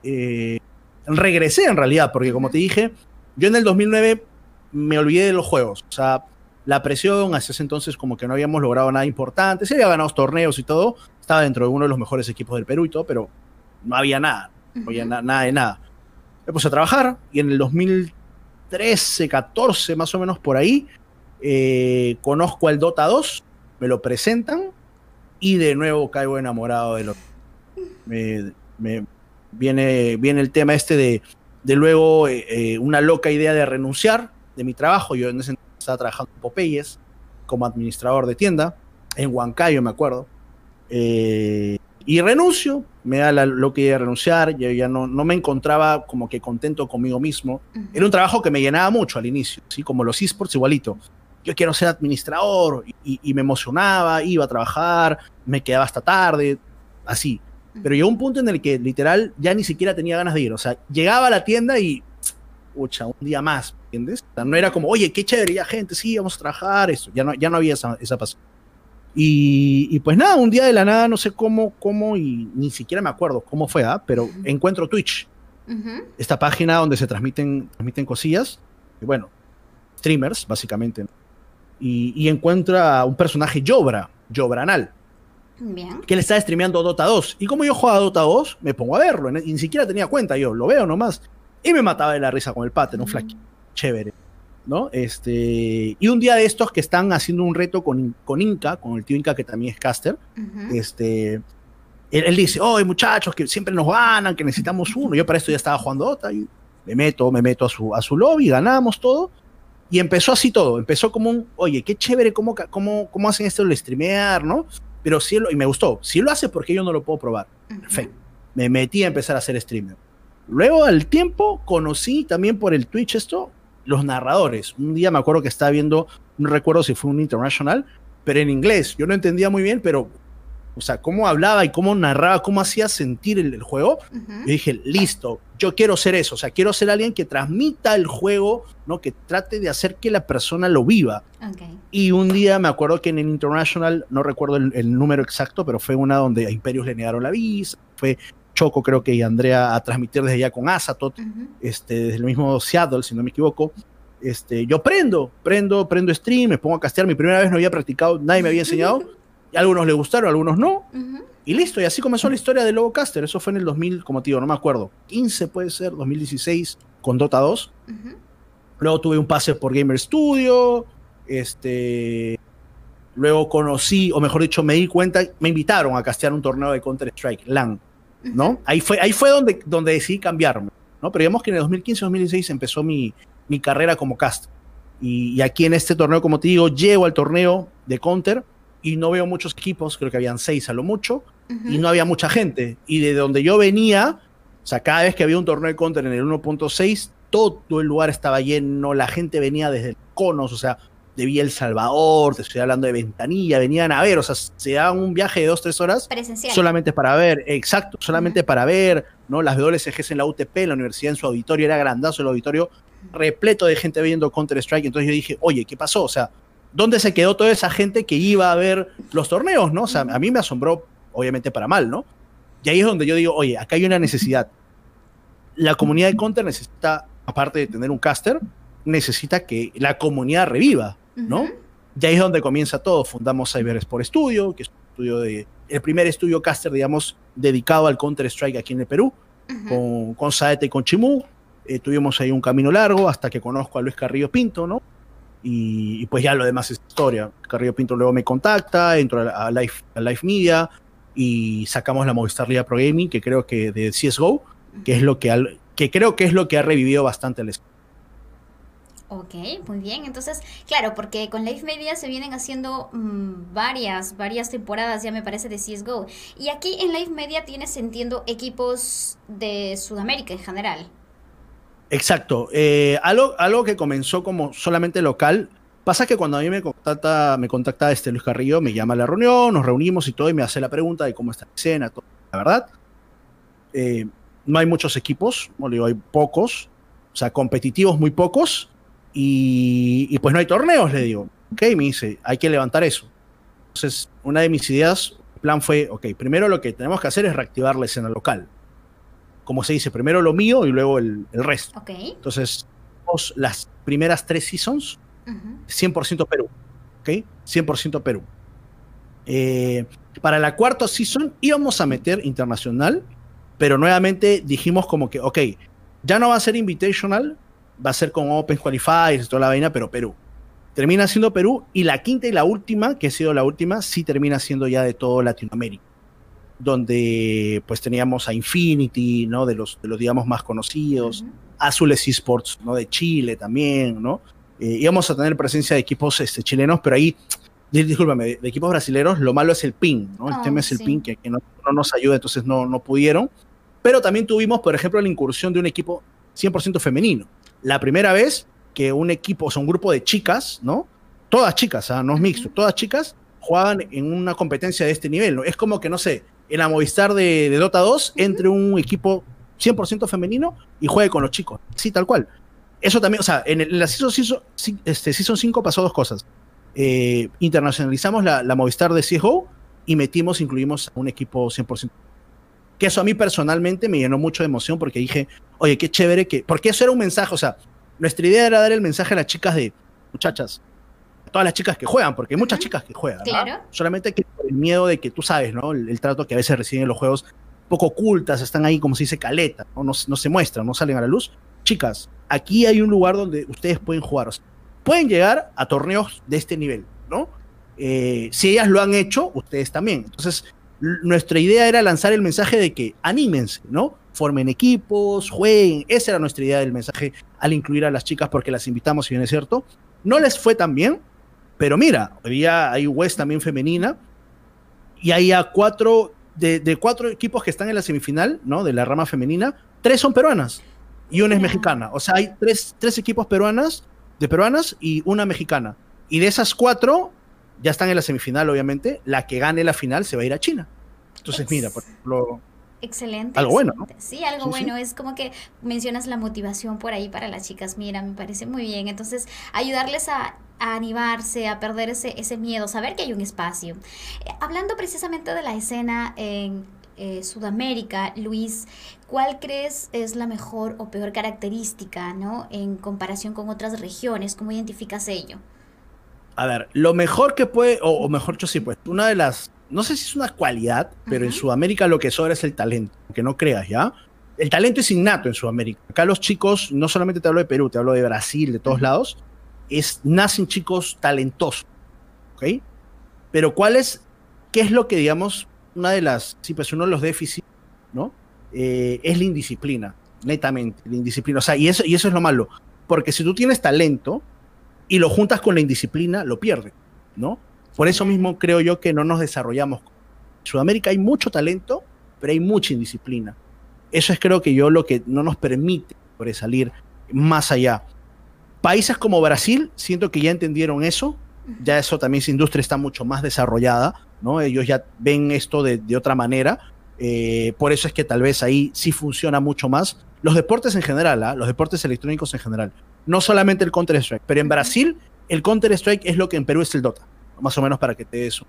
regresé en realidad, porque como te dije, yo en el 2009 me olvidé de los juegos. O sea, la presión, hace ese entonces como que no habíamos logrado nada importante. Se había ganado torneos y todo. Estaba dentro de uno de los mejores equipos del Perú y todo, pero no había nada, no había nada de nada. Me puse a trabajar y en el 2013, 14 más o menos por ahí, eh, conozco al Dota 2, me lo presentan y de nuevo caigo enamorado de lo me, viene, viene el tema este de, de luego eh, eh, una loca idea de renunciar de mi trabajo. Yo en ese entonces estaba trabajando en Popeyes como administrador de tienda, en Huancayo me acuerdo. Eh, y renuncio, me da lo que iba a renunciar, yo ya no, no me encontraba como que contento conmigo mismo. Era un trabajo que me llenaba mucho al inicio, ¿sí? como los esports igualito. yo quiero ser administrador, y, me emocionaba, iba a trabajar, me quedaba hasta tarde, así. Pero llegó un punto en el que literal ya ni siquiera tenía ganas de ir. O sea, llegaba a la tienda y, pucha, un día más, ¿entiendes? O sea, no era como, oye, qué chévere, ya gente, sí, vamos a trabajar, eso. Ya no, ya no había esa, esa pasión. Y, pues nada, un día de la nada, no sé cómo, cómo, y ni siquiera me acuerdo cómo fue, ¿ah? pero encuentro Twitch, esta página donde se transmiten, transmiten cosillas, y bueno, streamers, básicamente, y, y encuentra un personaje Jobra, Jobranal, Bien. que le está streameando Dota 2. Y como yo jugaba Dota 2, me pongo a verlo, y ni siquiera tenía cuenta yo, lo veo nomás, y me mataba de la risa con el pate, ¿no? Flaky, chévere. ¿no? Este, y un día de estos que están haciendo un reto con, con Inca, con el tío Inca que también es caster, este, él, dice, oh, muchachos, que siempre nos ganan, que necesitamos uno. Yo para esto ya estaba jugando Dota y me meto, me meto a su, a su lobby, ganamos todo. Y empezó así todo, empezó como un, oye, qué chévere cómo, cómo, cómo hacen esto el streamear, ¿no? Pero sí, y me gustó, si lo hace porque yo no lo puedo probar. Perfecto. Me metí a empezar a hacer streamer. Luego al tiempo conocí también por el Twitch esto los narradores. Un día me acuerdo que estaba viendo, no recuerdo si fue un international, pero en inglés. Yo no entendía muy bien, pero, o sea, cómo hablaba y cómo narraba, cómo hacía sentir el, juego. Y dije, listo, yo quiero ser eso. O sea, quiero ser alguien que transmita el juego, ¿no? Que trate de hacer que la persona lo viva. Y un día me acuerdo que en el international, no recuerdo el, número exacto, pero fue una donde a Imperios le negaron la visa. Fue Choco, creo que y Andrea a transmitir desde allá con Asatot, este, desde el mismo Seattle, si no me equivoco. Este, yo prendo, prendo, prendo stream, me pongo a castear. Mi primera vez no había practicado, nadie me había enseñado. Y a algunos le gustaron, a algunos no. Y listo, y así comenzó la historia de Lobo Caster. Eso fue en el 2000, como te digo, no me acuerdo, 15 puede ser, 2016, con Dota 2. Luego tuve un pase por Gamer Studio. Este, luego conocí, o mejor dicho, me di cuenta, me invitaron a castear un torneo de Counter-Strike, LAN. ¿No? Ahí fue, ahí fue donde, donde decidí cambiarme, ¿no? Pero digamos que en el 2015-2016 empezó mi, mi carrera como cast. Y, aquí en este torneo, como te digo, llego al torneo de Counter y no veo muchos equipos, creo que habían seis a lo mucho, y no había mucha gente. Y de donde yo venía, o sea, cada vez que había un torneo de Counter en el 1.6, todo el lugar estaba lleno, la gente venía desde conos, o sea, de Villa El Salvador, te estoy hablando de Ventanilla, venían a ver, o sea, se daban un viaje de dos, tres horas solamente para ver, exacto, solamente para ver, ¿no? Las WSGs en la UTP, en la universidad, en su auditorio, era grandazo el auditorio, repleto de gente viendo Counter-Strike, entonces yo dije, oye, ¿qué pasó? O sea, ¿dónde se quedó toda esa gente que iba a ver los torneos, ¿no? O sea, a mí me asombró, obviamente para mal, ¿no? Y ahí es donde yo digo, oye, acá hay una necesidad. La comunidad de Counter necesita, aparte de tener un caster, necesita que la comunidad reviva, ¿no? Y ahí es donde comienza todo. Fundamos Cyber Sport Studio, que es un estudio de, el primer estudio caster, digamos, dedicado al Counter-Strike aquí en el Perú, con, con Saete y con Chimú. Eh, tuvimos ahí un camino largo hasta que conozco a Luis Carrillo Pinto, ¿no? Y, pues ya lo demás es historia. Carrillo Pinto luego me contacta, entro a, Live, a Live Media y sacamos la Movistar Liga Pro Gaming, que creo que de CSGO, que es lo que, que creo que es lo que ha revivido bastante el Ok, muy bien. Entonces, claro, porque con Live Media se vienen haciendo mm, varias, varias temporadas, ya me parece, de CSGO. Y aquí en Live Media tienes, entiendo, equipos de Sudamérica en general. Exacto. Eh, algo, algo que comenzó como solamente local. Pasa que cuando a mí me contacta, me contacta este Luis Carrillo, me llama a la reunión, nos reunimos y todo, y me hace la pregunta de cómo está la escena, todo. La verdad, eh, no hay muchos equipos, digo, hay pocos, o sea, competitivos muy pocos, y, pues no hay torneos, le digo. Ok, me dice, hay que levantar eso. Entonces, una de mis ideas, plan fue, ok, primero lo que tenemos que hacer es reactivar la escena local. Como se dice, primero lo mío y luego el, resto. Okay. Entonces, las primeras tres seasons, 100% Perú. ¿Ok? 100% Perú. Eh, para la cuarta season íbamos a meter internacional, pero nuevamente dijimos como que, ok, ya no va a ser invitational, va a ser con Open Qualifiers y toda la vaina, pero Perú. Termina siendo Perú y la quinta y la última, que ha sido la última, sí termina siendo ya de todo Latinoamérica, donde pues teníamos a Infinity, ¿no? De los, de los digamos más conocidos, Azules Esports, ¿no? De Chile también, ¿no? Eh, íbamos a tener presencia de equipos este, chilenos, pero ahí, discúlpame, de, equipos brasileños, lo malo es el ping, ¿no? El ah, tema es el ping que, no, no, nos ayuda, entonces no, no pudieron. Pero también tuvimos, por ejemplo, la incursión de un equipo 100% femenino la primera vez que un equipo, o sea, un grupo de chicas, ¿no? todas chicas, ¿ah? no es mixto, todas chicas juegan en una competencia de este nivel. ¿no? Es como que, no sé, en la Movistar de, Dota 2 entre un equipo 100% femenino y juegue con los chicos. Sí, tal cual. Eso también, o sea, en, la Season, este, season 5 pasó dos cosas. Eh, internacionalizamos la, la, Movistar de CSGO y metimos, incluimos a un equipo 100%. Que eso a mí personalmente me llenó mucho de emoción porque dije, oye, qué chévere que. Porque eso era un mensaje, o sea, nuestra idea era dar el mensaje a las chicas de, muchachas, a todas las chicas que juegan, porque hay muchas chicas que juegan. Claro. Solamente que el miedo de que tú sabes, ¿no? El, trato que a veces reciben en los juegos poco ocultas, están ahí como se dice caleta, ¿no? No, se muestran, no salen a la luz. Chicas, aquí hay un lugar donde ustedes pueden jugar. pueden llegar a torneos de este nivel, ¿no? Eh, si ellas lo han hecho, ustedes también. Entonces, nuestra idea era lanzar el mensaje de que anímense, ¿no? Formen equipos, jueguen. Esa era nuestra idea del mensaje al incluir a las chicas porque las invitamos, si bien es cierto. No les fue tan bien, pero mira, hoy hay West también femenina y hay a cuatro, de, cuatro equipos que están en la semifinal, ¿no? De la rama femenina, tres son peruanas y una es mexicana. O sea, hay tres, tres equipos peruanas, de peruanas y una mexicana. Y de esas cuatro, ya están en la semifinal, obviamente. La que gane la final se va a ir a China. Entonces, mira, por ejemplo. Excelente. Algo bueno, ¿no? Sí, algo bueno. Es como que mencionas la motivación por ahí para las chicas. Mira, me parece muy bien. Entonces, ayudarles a, animarse, a perder ese, ese miedo, saber que hay un espacio. Eh, hablando precisamente de la escena en eh, Sudamérica, Luis, ¿cuál crees es la mejor o peor característica, ¿no? En comparación con otras regiones, ¿cómo identificas ello? A ver, lo mejor que puede, o, mejor yo sí, pues, una de las, no sé si es una cualidad, pero en Sudamérica lo que sobra es el talento, que no creas, ¿ya? El talento es innato en Sudamérica. Acá los chicos, no solamente te hablo de Perú, te hablo de Brasil, de todos lados, es, nacen chicos talentosos, ¿ok? Pero ¿cuál es, qué es lo que, digamos, una de las, sí, pues uno de los déficits, ¿no? Eh, es la indisciplina, netamente, la indisciplina. O sea, y eso, y eso es lo malo, porque si tú tienes talento, y lo juntas con la indisciplina, lo pierdes, ¿no? Por eso mismo creo yo que no nos desarrollamos. En Sudamérica hay mucho talento, pero hay mucha indisciplina. Eso es creo que yo lo que no nos permite sobresalir más allá. Países como Brasil, siento que ya entendieron eso, ya eso también esa industria está mucho más desarrollada, ¿no? Ellos ya ven esto de, otra manera, eh, por eso es que tal vez ahí sí funciona mucho más. Los deportes en general, ¿ah? los deportes electrónicos en general no solamente el Counter-Strike, pero en Brasil el Counter-Strike es lo que en Perú es el Dota, más o menos para que te des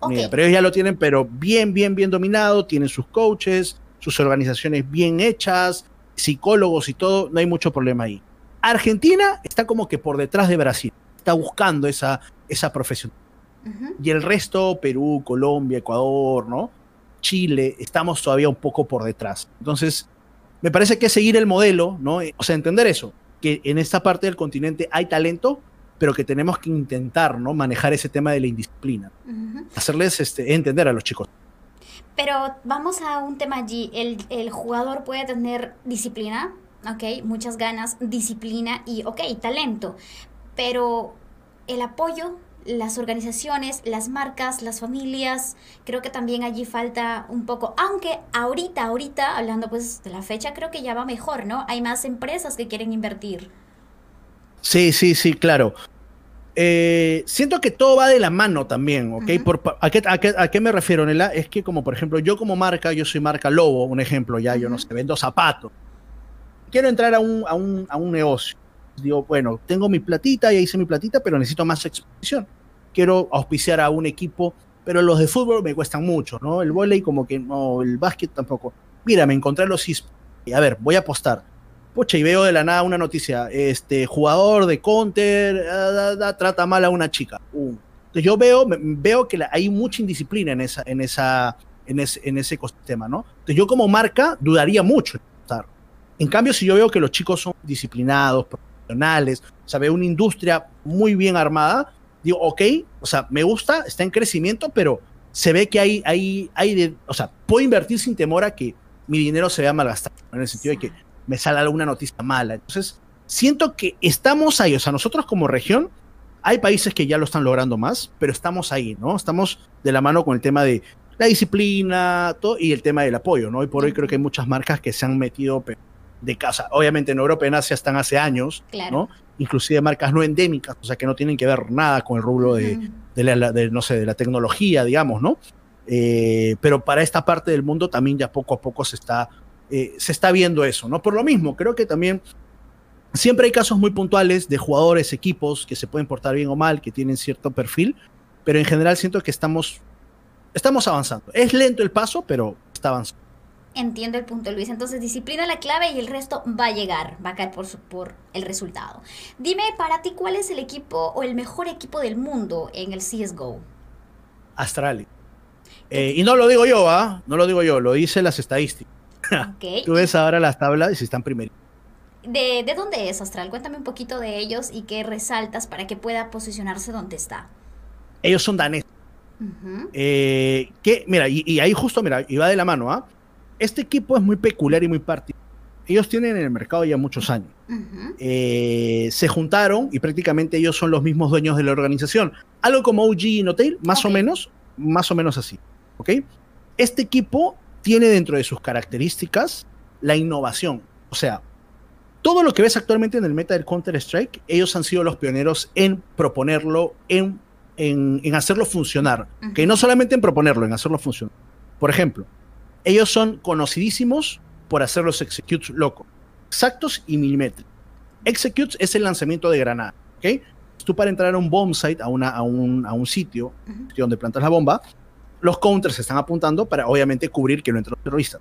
una idea. Pero ellos ya lo tienen, pero bien, bien, bien dominado, tienen sus coaches, sus organizaciones bien hechas, psicólogos y todo, no hay mucho problema ahí. Argentina está como que por detrás de Brasil, está buscando esa, esa profesión. Y el resto, Perú, Colombia, Ecuador, ¿no? Chile, estamos todavía un poco por detrás. Entonces, me parece que seguir el modelo, ¿no? O sea, entender eso que en esta parte del continente hay talento, pero que tenemos que intentar ¿no? manejar ese tema de la indisciplina, hacerles este, entender a los chicos. Pero vamos a un tema allí, el, el jugador puede tener disciplina, ok, muchas ganas, disciplina y, ok, talento, pero el apoyo las organizaciones, las marcas, las familias, creo que también allí falta un poco, aunque ahorita, ahorita, hablando pues de la fecha, creo que ya va mejor, ¿no? Hay más empresas que quieren invertir. Sí, sí, sí, claro. Eh, siento que todo va de la mano también, ¿ok? Por, ¿a, qué, a, qué, me refiero, Nela? Es que como por ejemplo, yo como marca, yo soy marca Lobo, un ejemplo, ya yo no sé, vendo zapatos. Quiero entrar a un, a un, a un negocio digo, bueno, tengo mi platita, ya hice mi platita, pero necesito más exposición. Quiero auspiciar a un equipo, pero los de fútbol me cuestan mucho, ¿no? El volei como que no, el básquet tampoco. Mira, me encontré los esports. A ver, voy a apostar. Pucha, y veo de la nada una noticia. Este jugador de Counter ah, trata mal a una chica. Uh. yo veo, veo que hay mucha indisciplina en, esa, en, esa, en, ese, en ese ecosistema, ¿no? Entonces yo como marca dudaría mucho En cambio, si yo veo que los chicos son disciplinados, o sea, veo una industria muy bien armada, digo, ok, o sea, me gusta, está en crecimiento, pero se ve que hay, hay, hay de, o sea, puedo invertir sin temor a que mi dinero se vea malgastado, en el sentido de que me salga alguna noticia mala. Entonces, siento que estamos ahí, o sea, nosotros como región, hay países que ya lo están logrando más, pero estamos ahí, ¿no? Estamos de la mano con el tema de la disciplina todo, y el tema del apoyo, ¿no? Hoy por hoy creo que hay muchas marcas que se han metido de casa. Obviamente en Europa y en Asia están hace años, ¿no? Inclusive marcas no endémicas, o sea, que no tienen que ver nada con el rubro de, la, no sé, de la tecnología, digamos, ¿no? Eh, pero para esta parte del mundo también ya poco a poco se está, eh, se está viendo eso, ¿no? Por lo mismo, creo que también siempre hay casos muy puntuales de jugadores, equipos que se pueden portar bien o mal, que tienen cierto perfil, pero en general siento que estamos, estamos avanzando. Es lento el paso, pero está avanzando. Entiendo el punto, Luis. Entonces, disciplina la clave y el resto va a llegar, va a caer por, por el resultado. Dime, para ti, ¿cuál es el equipo o el mejor equipo del mundo en el CSGO? Astralis. Eh, y no lo digo yo, ¿ah? No lo digo yo, lo dice las estadísticas. Okay. Tú ves ahora las tablas y si están primero. ¿De, ¿De dónde es Astral? Cuéntame un poquito de ellos y qué resaltas para que pueda posicionarse donde está. Ellos son daneses. Eh, que, mira, y, ahí justo, mira, y va de la mano, ¿ah? Este equipo es muy peculiar y muy particular. Ellos tienen en el mercado ya muchos años. Eh, se juntaron y prácticamente ellos son los mismos dueños de la organización. Algo como OG y Notail, más o menos, más o menos así. ¿Ok? Este equipo tiene dentro de sus características la innovación. O sea, todo lo que ves actualmente en el meta del Counter-Strike, ellos han sido los pioneros en proponerlo, en, en, hacerlo funcionar. Que no solamente en proponerlo, en hacerlo funcionar. Por ejemplo, ellos son conocidísimos por hacer los executes locos, exactos y milimétricos. Executes es el lanzamiento de granada. ¿ok? Tú para entrar a un bomb site, a, una, a, un, a un sitio donde plantas la bomba, los counters se están apuntando para obviamente cubrir que no entren los terroristas.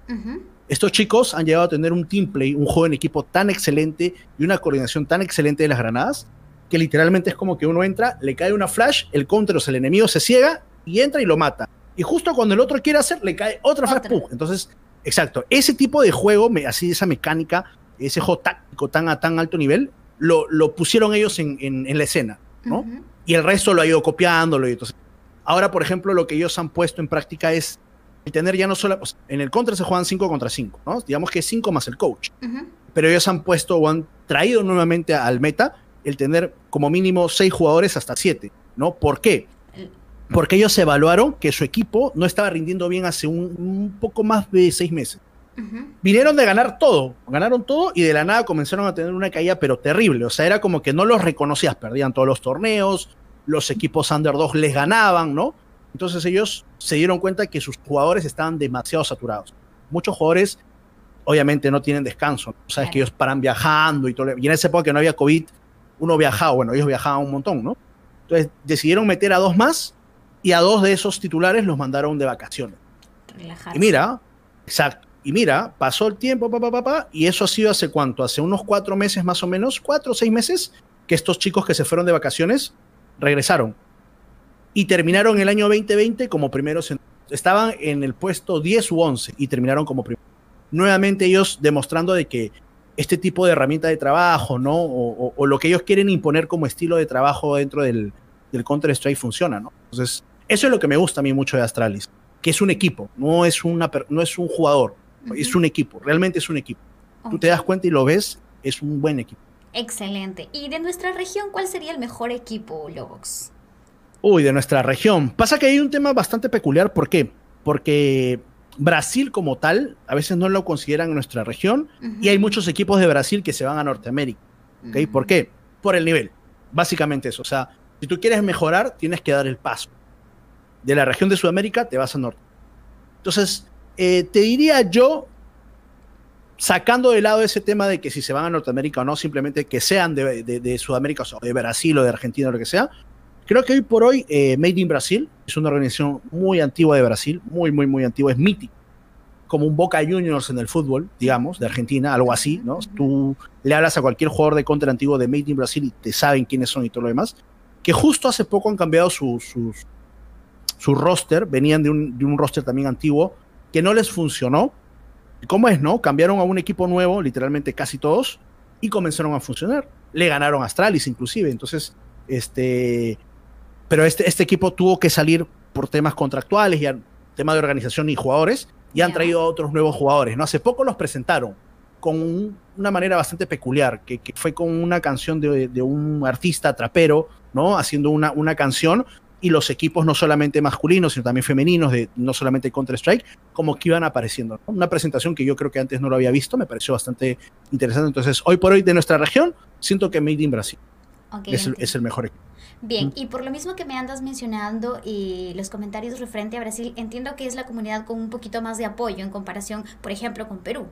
Estos chicos han llegado a tener un team play, un juego en equipo tan excelente y una coordinación tan excelente de las granadas que literalmente es como que uno entra, le cae una flash, el counter o sea, el enemigo se ciega y entra y lo mata. Y justo cuando el otro quiere hacer, le cae otra flash. Entonces, exacto, ese tipo de juego, así esa mecánica, ese juego táctico tan a tan alto nivel, lo, lo pusieron ellos en, en, la escena, ¿no? Y el resto lo ha ido copiándolo y entonces Ahora, por ejemplo, lo que ellos han puesto en práctica es el tener ya no solo, en el contra se juegan 5 contra 5, ¿no? Digamos que 5 más el coach. Pero ellos han puesto o han traído nuevamente al meta el tener como mínimo 6 jugadores hasta 7, ¿no? ¿Por qué? Porque ellos evaluaron que su equipo no estaba rindiendo bien hace un, poco más de 6 meses. Vinieron de ganar todo, ganaron todo y de la nada comenzaron a tener una caída pero terrible, o sea, era como que no los reconocías, perdían todos los torneos, los equipos underdogs les ganaban, ¿no? Entonces ellos se dieron cuenta que sus jugadores estaban demasiado saturados. Muchos jugadores obviamente no tienen descanso, sabes que ellos paran viajando y todo. Y en esa época que no había COVID, uno viajaba, bueno, ellos viajaban un montón, ¿no? Entonces decidieron meter a dos más y a dos de esos titulares los mandaron de vacaciones. Y mira, exacto. Y mira, pasó el tiempo, papá, papá, y eso ha sido hace cuánto, hace unos cuatro meses más o menos, cuatro o seis meses, que estos chicos que se fueron de vacaciones regresaron y terminaron el año 2020 como primeros. estaban en el puesto 10 u 11 y terminaron como primeros. Nuevamente ellos demostrando de que este tipo de herramienta de trabajo, ¿no? O, lo que ellos quieren imponer como estilo de trabajo dentro del, del Counter-Strike funciona, ¿no? Entonces, eso es lo que me gusta a mí mucho de Astralis, que es un equipo, no es, una, no es un jugador, es un equipo, realmente es un equipo. Tú te das cuenta y lo ves, es un buen equipo. Excelente. ¿Y de nuestra región cuál sería el mejor equipo, Lobox? Uy, de nuestra región. Pasa que hay un tema bastante peculiar. ¿Por qué? Porque Brasil como tal, a veces no lo consideran nuestra región y hay muchos equipos de Brasil que se van a Norteamérica. ¿okay? ¿Por qué? Por el nivel. Básicamente eso. O sea, si tú quieres mejorar, tienes que dar el paso. De la región de Sudamérica te vas a Norte. Entonces, eh, te diría yo sacando de lado ese tema de que si se van a Norteamérica o no, simplemente que sean de, Sudamérica o de Brasil o de Argentina o lo que sea, creo que hoy por hoy eh, Made in Brasil es una organización muy antigua de Brasil, muy, muy, muy antigua, es mítica, como un Boca Juniors en el fútbol, digamos, de Argentina, algo así, ¿no? Tú le hablas a cualquier jugador de contra antiguo de Made in Brasil y te saben quiénes son y todo lo demás, que justo hace poco han cambiado su, su, roster, venían de un, de un roster también antiguo, que no les funcionó, ¿Cómo es, no? Cambiaron a un equipo nuevo, literalmente casi todos, y comenzaron a funcionar. Le ganaron a Astralis inclusive. Entonces, este, pero este, este equipo tuvo que salir por temas contractuales y tema de organización y jugadores, y han traído a otros nuevos jugadores, ¿no? Hace poco los presentaron con una manera bastante peculiar, que, fue con una canción de, un artista trapero, ¿no? Haciendo una, una canción y los equipos no solamente masculinos, sino también femeninos, de no solamente Counter-Strike, como que iban apareciendo. Una presentación que yo creo que antes no lo había visto, me pareció bastante interesante. Entonces, hoy por hoy de nuestra región, siento que Made in Brasil es, el, es, el, mejor equipo. Bien, y por lo mismo que me andas mencionando y los comentarios referente a Brasil, entiendo que es la comunidad con un poquito más de apoyo en comparación, por ejemplo, con Perú.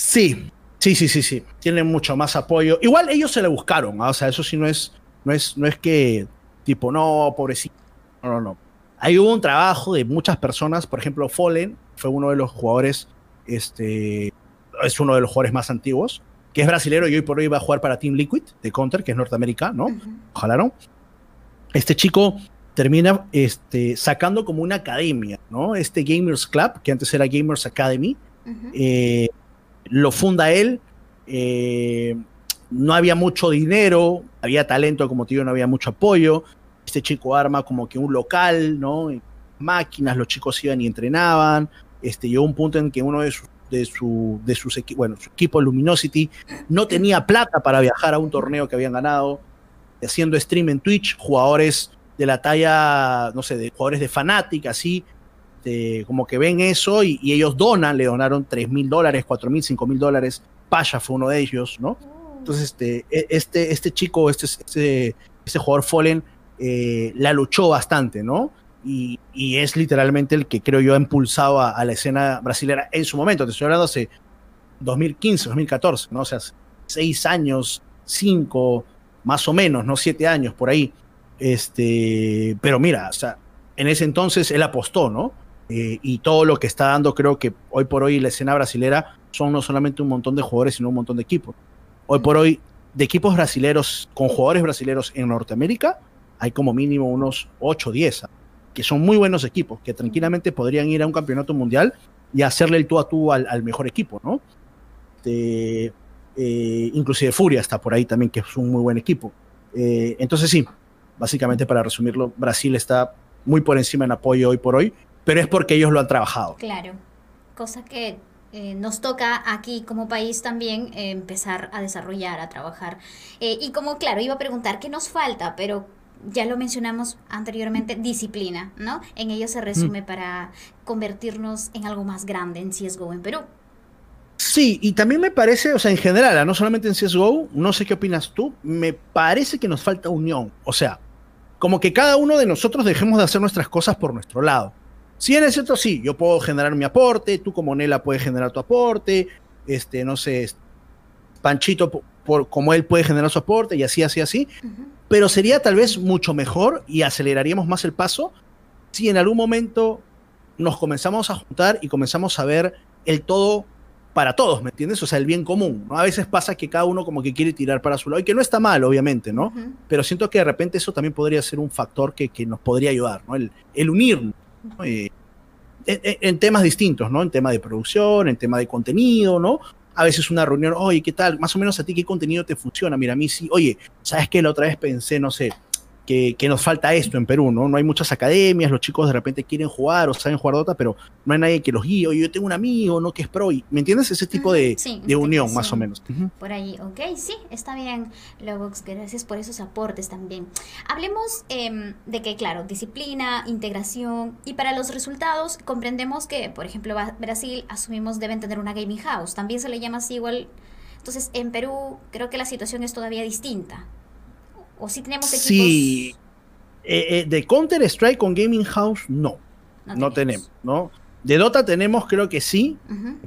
Sí, sí, sí, sí, sí. Tienen mucho más apoyo. Igual ellos se le buscaron, ¿ah? o sea, eso sí no es, no es, no es que tipo, no, pobrecito. No, no, no. Ahí hubo un trabajo de muchas personas, por ejemplo, Fallen fue uno de los jugadores, este, es uno de los jugadores más antiguos, que es brasilero y hoy por hoy va a jugar para Team Liquid de Counter, que es norteamericano, ¿no? Ojalá no. Este chico termina este, sacando como una academia, ¿no? Este Gamers Club, que antes era Gamers Academy, eh, lo funda él. Eh, no había mucho dinero, había talento, como te digo, no había mucho apoyo. Este chico arma como que un local, ¿no? Máquinas, los chicos iban y entrenaban. Este, llegó un punto en que uno de sus de, su, de sus bueno, su equipo Luminosity no tenía plata para viajar a un torneo que habían ganado, haciendo stream en Twitch, jugadores de la talla, no sé, de jugadores de Fnatic, así, como que ven eso y, ellos donan, le donaron 3 mil dólares, 4 mil, 5 mil dólares, Pasha fue uno de ellos, ¿no? Entonces, este, e, este, este chico, este, este, este jugador Fallen, eh, la luchó bastante, ¿no? Y, y, es literalmente el que creo yo ha impulsado a, la escena brasilera en su momento. Te estoy hablando hace 2015, 2014, ¿no? O sea, seis años, cinco, más o menos, ¿no? Siete años por ahí. Este, pero mira, o sea, en ese entonces él apostó, ¿no? Eh, y todo lo que está dando, creo que hoy por hoy la escena brasilera son no solamente un montón de jugadores, sino un montón de equipos hoy por hoy, de equipos brasileros con jugadores brasileros en Norteamérica, hay como mínimo unos 8 o 10, que son muy buenos equipos, que tranquilamente podrían ir a un campeonato mundial y hacerle el tú a tú al, mejor equipo, ¿no? Eh, inclusive Furia está por ahí también, que es un muy buen equipo. Eh, entonces sí, básicamente para resumirlo, Brasil está muy por encima en apoyo hoy por hoy, pero es porque ellos lo han trabajado. Claro, cosa que eh, nos toca aquí como país también eh, empezar a desarrollar, a trabajar. Eh, y como, claro, iba a preguntar qué nos falta, pero ya lo mencionamos anteriormente, disciplina, ¿no? En ello se resume mm. para convertirnos en algo más grande en CSGO en Perú. Sí, y también me parece, o sea, en general, no solamente en CSGO, no sé qué opinas tú, me parece que nos falta unión. O sea, como que cada uno de nosotros dejemos de hacer nuestras cosas por nuestro lado. Si es cierto, sí, yo puedo generar mi aporte, tú como Nela puedes generar tu aporte, este, no sé, Panchito por, como él puede generar su aporte y así, así, así. Pero sería tal vez mucho mejor y aceleraríamos más el paso si en algún momento nos comenzamos a juntar y comenzamos a ver el todo para todos, ¿me entiendes? O sea, el bien común. ¿no? A veces pasa que cada uno como que quiere tirar para su lado y que no está mal, obviamente, ¿no? Pero siento que de repente eso también podría ser un factor que, que nos podría ayudar, ¿no? El, el unirnos en, temas distintos, ¿no? En tema de producción, en tema de contenido, ¿no? A veces una reunión, oye, ¿qué tal? Más o menos a ti, ¿qué contenido te funciona? Mira, a mí sí, oye, ¿sabes qué? La otra vez pensé, no sé, que, nos falta esto en Perú, ¿no? No hay muchas academias, los chicos de repente quieren jugar o saben jugar Dota, pero no hay nadie que los guíe. Oye, yo tengo un amigo, ¿no? Que es pro. Y, ¿Me entiendes? Ese tipo de, de unión, más o menos. Por ahí, ok, sí, está bien, Lobox, gracias por esos aportes también. Hablemos em, de que, claro, disciplina, integración, y para los resultados comprendemos que, por ejemplo, Brasil, asumimos, deben tener una gaming house, también se le llama así igual. Entonces, en Perú creo que la situación es todavía distinta. ¿O si tenemos equipos? Sí. Eh, eh, de Counter Strike con Gaming House, no. No, tenemos, ¿no? De Dota tenemos, creo que sí,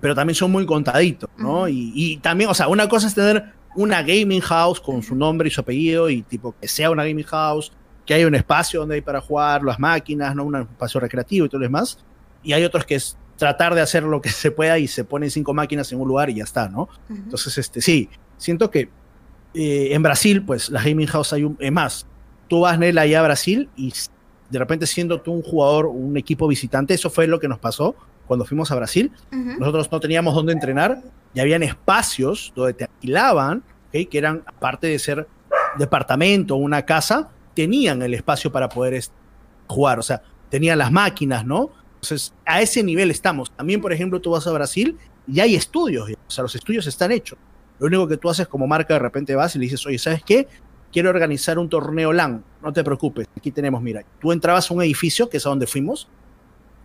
pero también son muy contaditos, ¿no? y, también, o sea, una cosa es tener una gaming house con su nombre y su apellido y tipo que sea una gaming house, que haya un espacio donde hay para jugar las máquinas, ¿no? Un espacio recreativo y todo lo demás. Y hay otros que es tratar de hacer lo que se pueda y se ponen cinco máquinas en un lugar y ya está, ¿no? Entonces, este, sí, siento que eh, en Brasil, pues las gaming house hay un, es más, tú vas Nela allá a Brasil y de repente siendo tú un jugador, un equipo visitante, eso fue lo que nos pasó cuando fuimos a Brasil. Nosotros no teníamos dónde entrenar y habían espacios donde te alquilaban, que eran, aparte de ser departamento o una casa, tenían el espacio para poder jugar, o sea, tenían las máquinas, ¿no? Entonces, a ese nivel estamos. También, por ejemplo, tú vas a Brasil y hay estudios, o sea, los estudios están hechos. Lo único que tú haces como marca, de repente vas y le dices, oye, ¿sabes qué? quiero organizar un torneo LAN, no te preocupes, aquí tenemos, mira, tú entrabas a un edificio, que es a donde fuimos,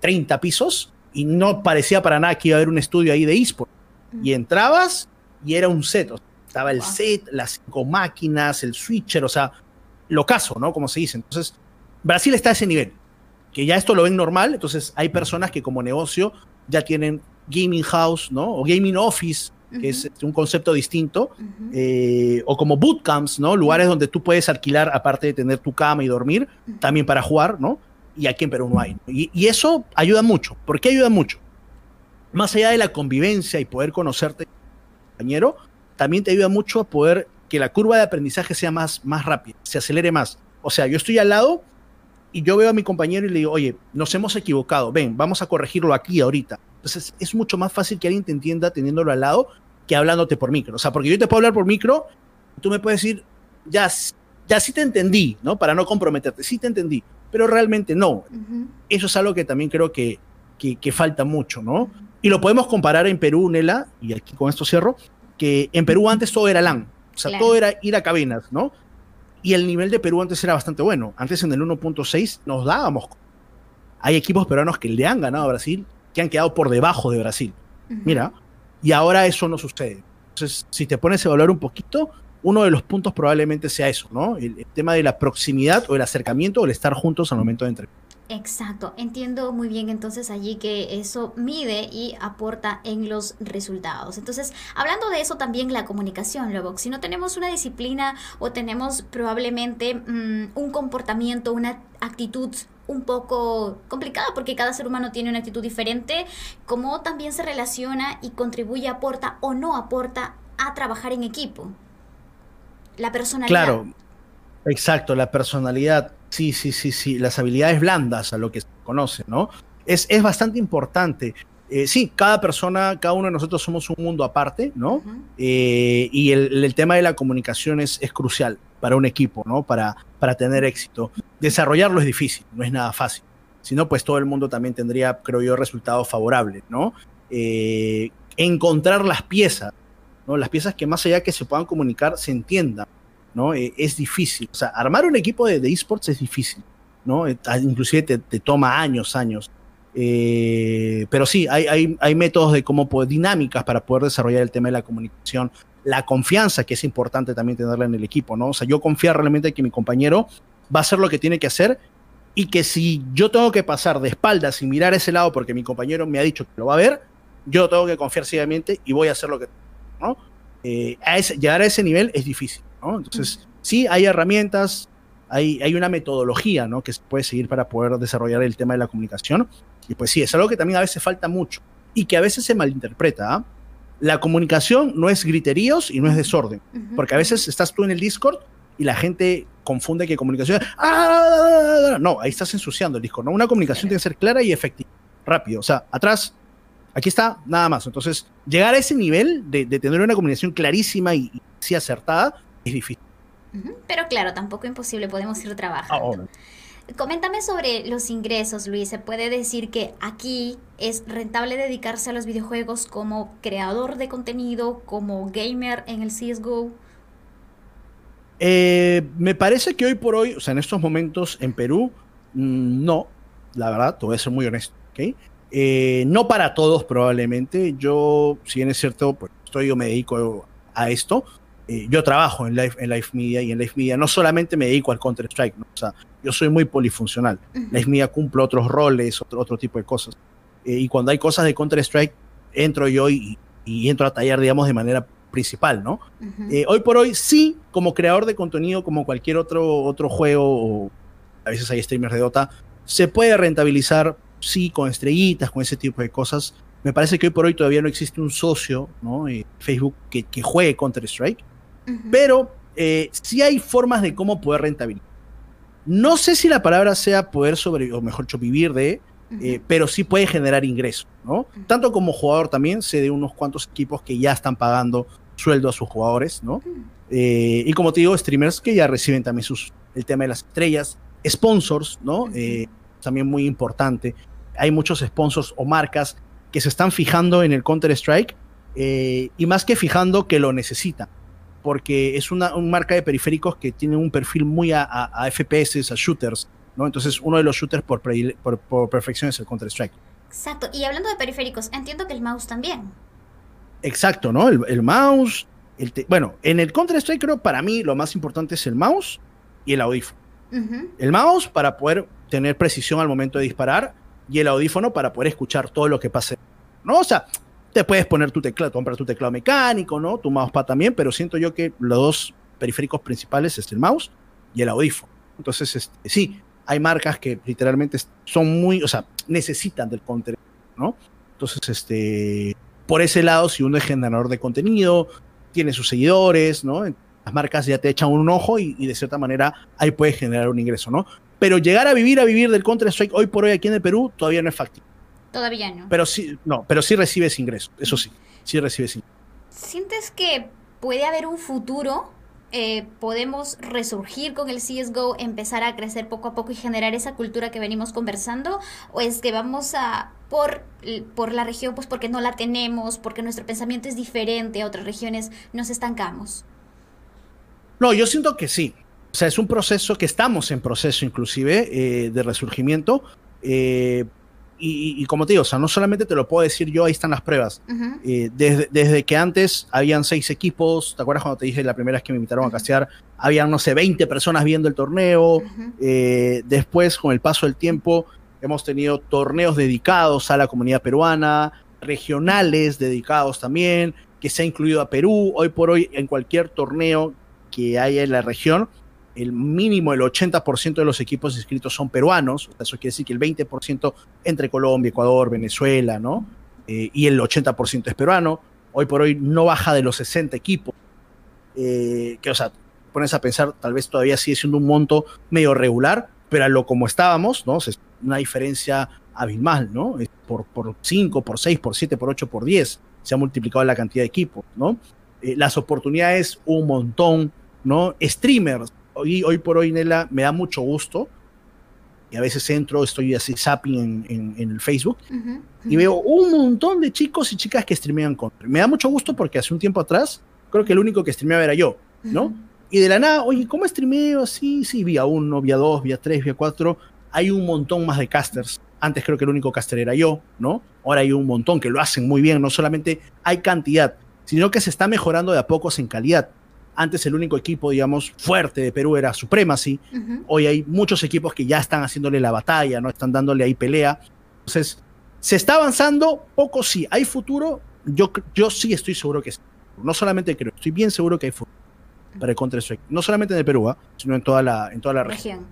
30 pisos, y no parecía para nada que iba a haber un estudio ahí de eSport. Y entrabas y era un set, estaba el set, las cinco máquinas, el switcher, o sea, lo caso, ¿no? Como se dice. Entonces, Brasil está a ese nivel, que ya esto lo ven normal, entonces hay personas que como negocio ya tienen gaming house, ¿no? O gaming office, que es un concepto distinto, eh, o como bootcamps, ¿no? Lugares donde tú puedes alquilar, aparte de tener tu cama y dormir, también para jugar, ¿no? Y aquí en Perú no hay. Y, y, eso ayuda mucho. ¿Por qué ayuda mucho? Más allá de la convivencia y poder conocerte, compañero, también te ayuda mucho a poder que la curva de aprendizaje sea más, más rápida, se acelere más. O sea, yo estoy al lado y yo veo a mi compañero y le digo, oye, nos hemos equivocado, ven, vamos a corregirlo aquí ahorita. Entonces es mucho más fácil que alguien te entienda teniéndolo al lado que hablándote por micro. O sea, porque yo te puedo hablar por micro, tú me puedes decir, ya, ya sí te entendí, ¿no? Para no comprometerte, sí te entendí, pero realmente no. Eso es algo que también creo que, que, falta mucho, ¿no? Y lo podemos comparar en Perú, Nela, y aquí con esto cierro, que en Perú antes todo era LAN, o sea, todo era ir a cabinas, ¿no? Y el nivel de Perú antes era bastante bueno. Antes en el 1.6 nos dábamos. Hay equipos peruanos que le han ganado a Brasil, que han quedado por debajo de Brasil. Mira, y ahora eso no sucede. Entonces, si te pones a evaluar un poquito, uno de los puntos probablemente sea eso, ¿no? El, tema de la proximidad o el acercamiento o el estar juntos al momento de entrenar. Exacto, entiendo muy bien entonces allí que eso mide y aporta en los resultados. Entonces, hablando de eso también la comunicación, luego, si no tenemos una disciplina o tenemos probablemente mm, un comportamiento, una actitud un poco complicada porque cada ser humano tiene una actitud diferente, cómo también se relaciona y contribuye, aporta o no aporta a trabajar en equipo. La personalidad. Claro, exacto, la personalidad Sí, sí, sí, sí, las habilidades blandas a lo que se conoce, ¿no? Es, es bastante importante. Eh, sí, cada persona, cada uno de nosotros somos un mundo aparte, ¿no? Eh, y el, tema de la comunicación es, es, crucial para un equipo, ¿no? Para, para tener éxito. Desarrollarlo es difícil, no es nada fácil. Si no, pues todo el mundo también tendría, creo yo, resultados favorables, ¿no? Eh, encontrar las piezas, ¿no? Las piezas que más allá que se puedan comunicar, se entiendan. ¿No? Eh, es difícil. O sea, armar un equipo de, esports es difícil, ¿no? Eh, inclusive te, toma años, años. Eh, pero sí, hay, hay, métodos de cómo dinámicas para poder desarrollar el tema de la comunicación, la confianza, que es importante también tenerla en el equipo, ¿no? O sea, yo confío realmente que mi compañero va a hacer lo que tiene que hacer y que si yo tengo que pasar de espaldas y mirar ese lado porque mi compañero me ha dicho que lo va a ver, yo tengo que confiar ciegamente y voy a hacer lo que, ¿no? a llegar a ese nivel es difícil. Entonces, sí, hay herramientas, hay, hay una metodología ¿no? que se puede seguir para poder desarrollar el tema de la comunicación. Y pues sí, es algo que también a veces falta mucho y que a veces se malinterpreta. ¿ah? La comunicación no es griteríos y no es desorden, porque a veces estás tú en el Discord y la gente confunde que comunicación. ¡Ah! No, ahí estás ensuciando el Discord. ¿no? Una comunicación tiene que ser clara y efectiva, rápido. O sea, atrás, aquí está, nada más. Entonces, llegar a ese nivel de, tener una comunicación clarísima y, y sí acertada es difícil. Pero claro, tampoco imposible, podemos ir trabajando. Coméntame sobre los ingresos, Luis. ¿Se puede decir que aquí es rentable dedicarse a los videojuegos como creador de contenido, como gamer en el CSGO? Eh, me parece que hoy por hoy, o sea, en estos momentos en Perú, mm, no, la verdad, te voy a ser muy honesto, ¿ok? Eh, no para todos probablemente. Yo, si bien es cierto, pues estoy, yo me dedico a esto, eh, yo trabajo en Life, en Life Media y en Life Media no solamente me dedico al Counter-Strike, o sea, yo soy muy polifuncional. Life Media cumple otros roles, otro, otro tipo de cosas. Eh, y cuando hay cosas de Counter-Strike, entro yo y, entro a tallar, digamos, de manera principal, ¿no? Eh, hoy por hoy, sí, como creador de contenido, como cualquier otro, otro juego, o a veces hay streamers de Dota, se puede rentabilizar, sí, con estrellitas, con ese tipo de cosas. Me parece que hoy por hoy todavía no existe un socio, ¿no? Facebook que, que juegue Counter-Strike pero eh, sí hay formas de cómo poder rentabilizar. No sé si la palabra sea poder sobre, o mejor dicho, vivir de, eh, pero sí puede generar ingresos, ¿no? Tanto como jugador también sé de unos cuantos equipos que ya están pagando sueldo a sus jugadores, ¿no? Eh, y como te digo, streamers que ya reciben también sus, el tema de las estrellas, sponsors, ¿no? también muy importante. Hay muchos sponsors o marcas que se están fijando en el Counter-Strike y más que fijando que lo necesitan porque es una, marca de periféricos que tiene un perfil muy a, FPS, a shooters, ¿no? Entonces uno de los shooters por, por, perfección es el Counter-Strike. Exacto, y hablando de periféricos, entiendo que el mouse también. Exacto, ¿no? El, mouse, el bueno, en el Counter-Strike creo para mí lo más importante es el mouse y el audífono. El mouse para poder tener precisión al momento de disparar y el audífono para poder escuchar todo lo que pase. ¿No? O sea, te puedes poner tu teclado, comprar tu teclado mecánico, ¿no? Tu mousepad también, pero siento yo que los dos periféricos principales es el mouse y el audífono. Entonces, este, sí, hay marcas que literalmente son muy, o sea, necesitan del contenido, ¿no? Entonces, este, por ese lado, si uno es generador de contenido, tiene sus seguidores, ¿no? Las marcas ya te echan un ojo y, de cierta manera ahí puedes generar un ingreso, ¿no? Pero llegar a vivir, a vivir del Counter-Strike hoy por hoy aquí en el Perú todavía no es factible. Todavía no. Pero sí, no, pero sí recibes ingresos, eso sí, sí recibes ingresos. ¿Sientes que puede haber un futuro? Eh, podemos resurgir con el CSGO, empezar a crecer poco a poco y generar esa cultura que venimos conversando? ¿O es que vamos a, por, por la región, pues porque no la tenemos, porque nuestro pensamiento es diferente a otras regiones, nos estancamos? No, yo siento que sí. O sea, es un proceso que estamos en proceso inclusive eh, de resurgimiento. Eh, y, como te digo, o sea, no solamente te lo puedo decir yo, ahí están las pruebas. Eh, desde, desde, que antes habían seis equipos, ¿te acuerdas cuando te dije la primera vez que me invitaron a castear? Habían, no sé, 20 personas viendo el torneo. después, con el paso del tiempo, hemos tenido torneos dedicados a la comunidad peruana, regionales dedicados también, que se ha incluido a Perú. Hoy por hoy, en cualquier torneo que haya en la región, el mínimo, el 80% de los equipos inscritos son peruanos, eso quiere decir que el 20% entre Colombia, Ecuador, Venezuela, ¿no? Eh, y el 80% es peruano. Hoy por hoy no baja de los 60 equipos. Eh, que, o sea, pones a pensar, tal vez todavía sigue siendo un monto medio regular, pero a lo como estábamos, ¿no? Es una diferencia abismal, ¿no? Por, por 5, por 6, por 7, por 8, por 10 se ha multiplicado la cantidad de equipos, ¿no? Eh, las oportunidades un montón, ¿no? Streamers, hoy, hoy por hoy, Nela, me da mucho gusto. Y a veces entro, estoy así zapping en, en, el Facebook y veo un montón de chicos y chicas que streamean contra. Me da mucho gusto porque hace un tiempo atrás, creo que el único que streameaba era yo, ¿no? Y de la nada, oye, ¿cómo streameo? Sí, sí, vía uno, vía dos, vía tres, vía cuatro. Hay un montón más de casters. Antes creo que el único caster era yo, ¿no? Ahora hay un montón que lo hacen muy bien. No solamente hay cantidad, sino que se está mejorando de a pocos en calidad. Antes el único equipo, digamos, fuerte de Perú era Supremacy. Hoy hay muchos equipos que ya están haciéndole la batalla, ¿no? Están dándole ahí pelea. Entonces, se está avanzando, poco sí. ¿Hay futuro? Yo, yo sí estoy seguro que sí. No solamente creo, estoy bien seguro que hay futuro para el Counter-Strike. No solamente en el Perú, ¿ah? sino en toda la, en toda la región.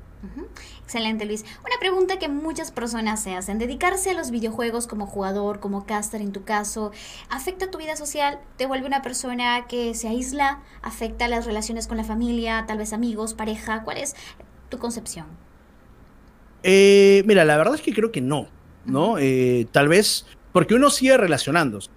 Excelente, Luis. Una pregunta que muchas personas se hacen. ¿Dedicarse a los videojuegos como jugador, como caster en tu caso, afecta tu vida social? ¿Te vuelve una persona que se aísla? ¿Afecta las relaciones con la familia, tal vez amigos, pareja? ¿Cuál es tu concepción? Eh, mira, la verdad es que creo que no, ¿no? Eh, tal vez porque uno sigue relacionándose.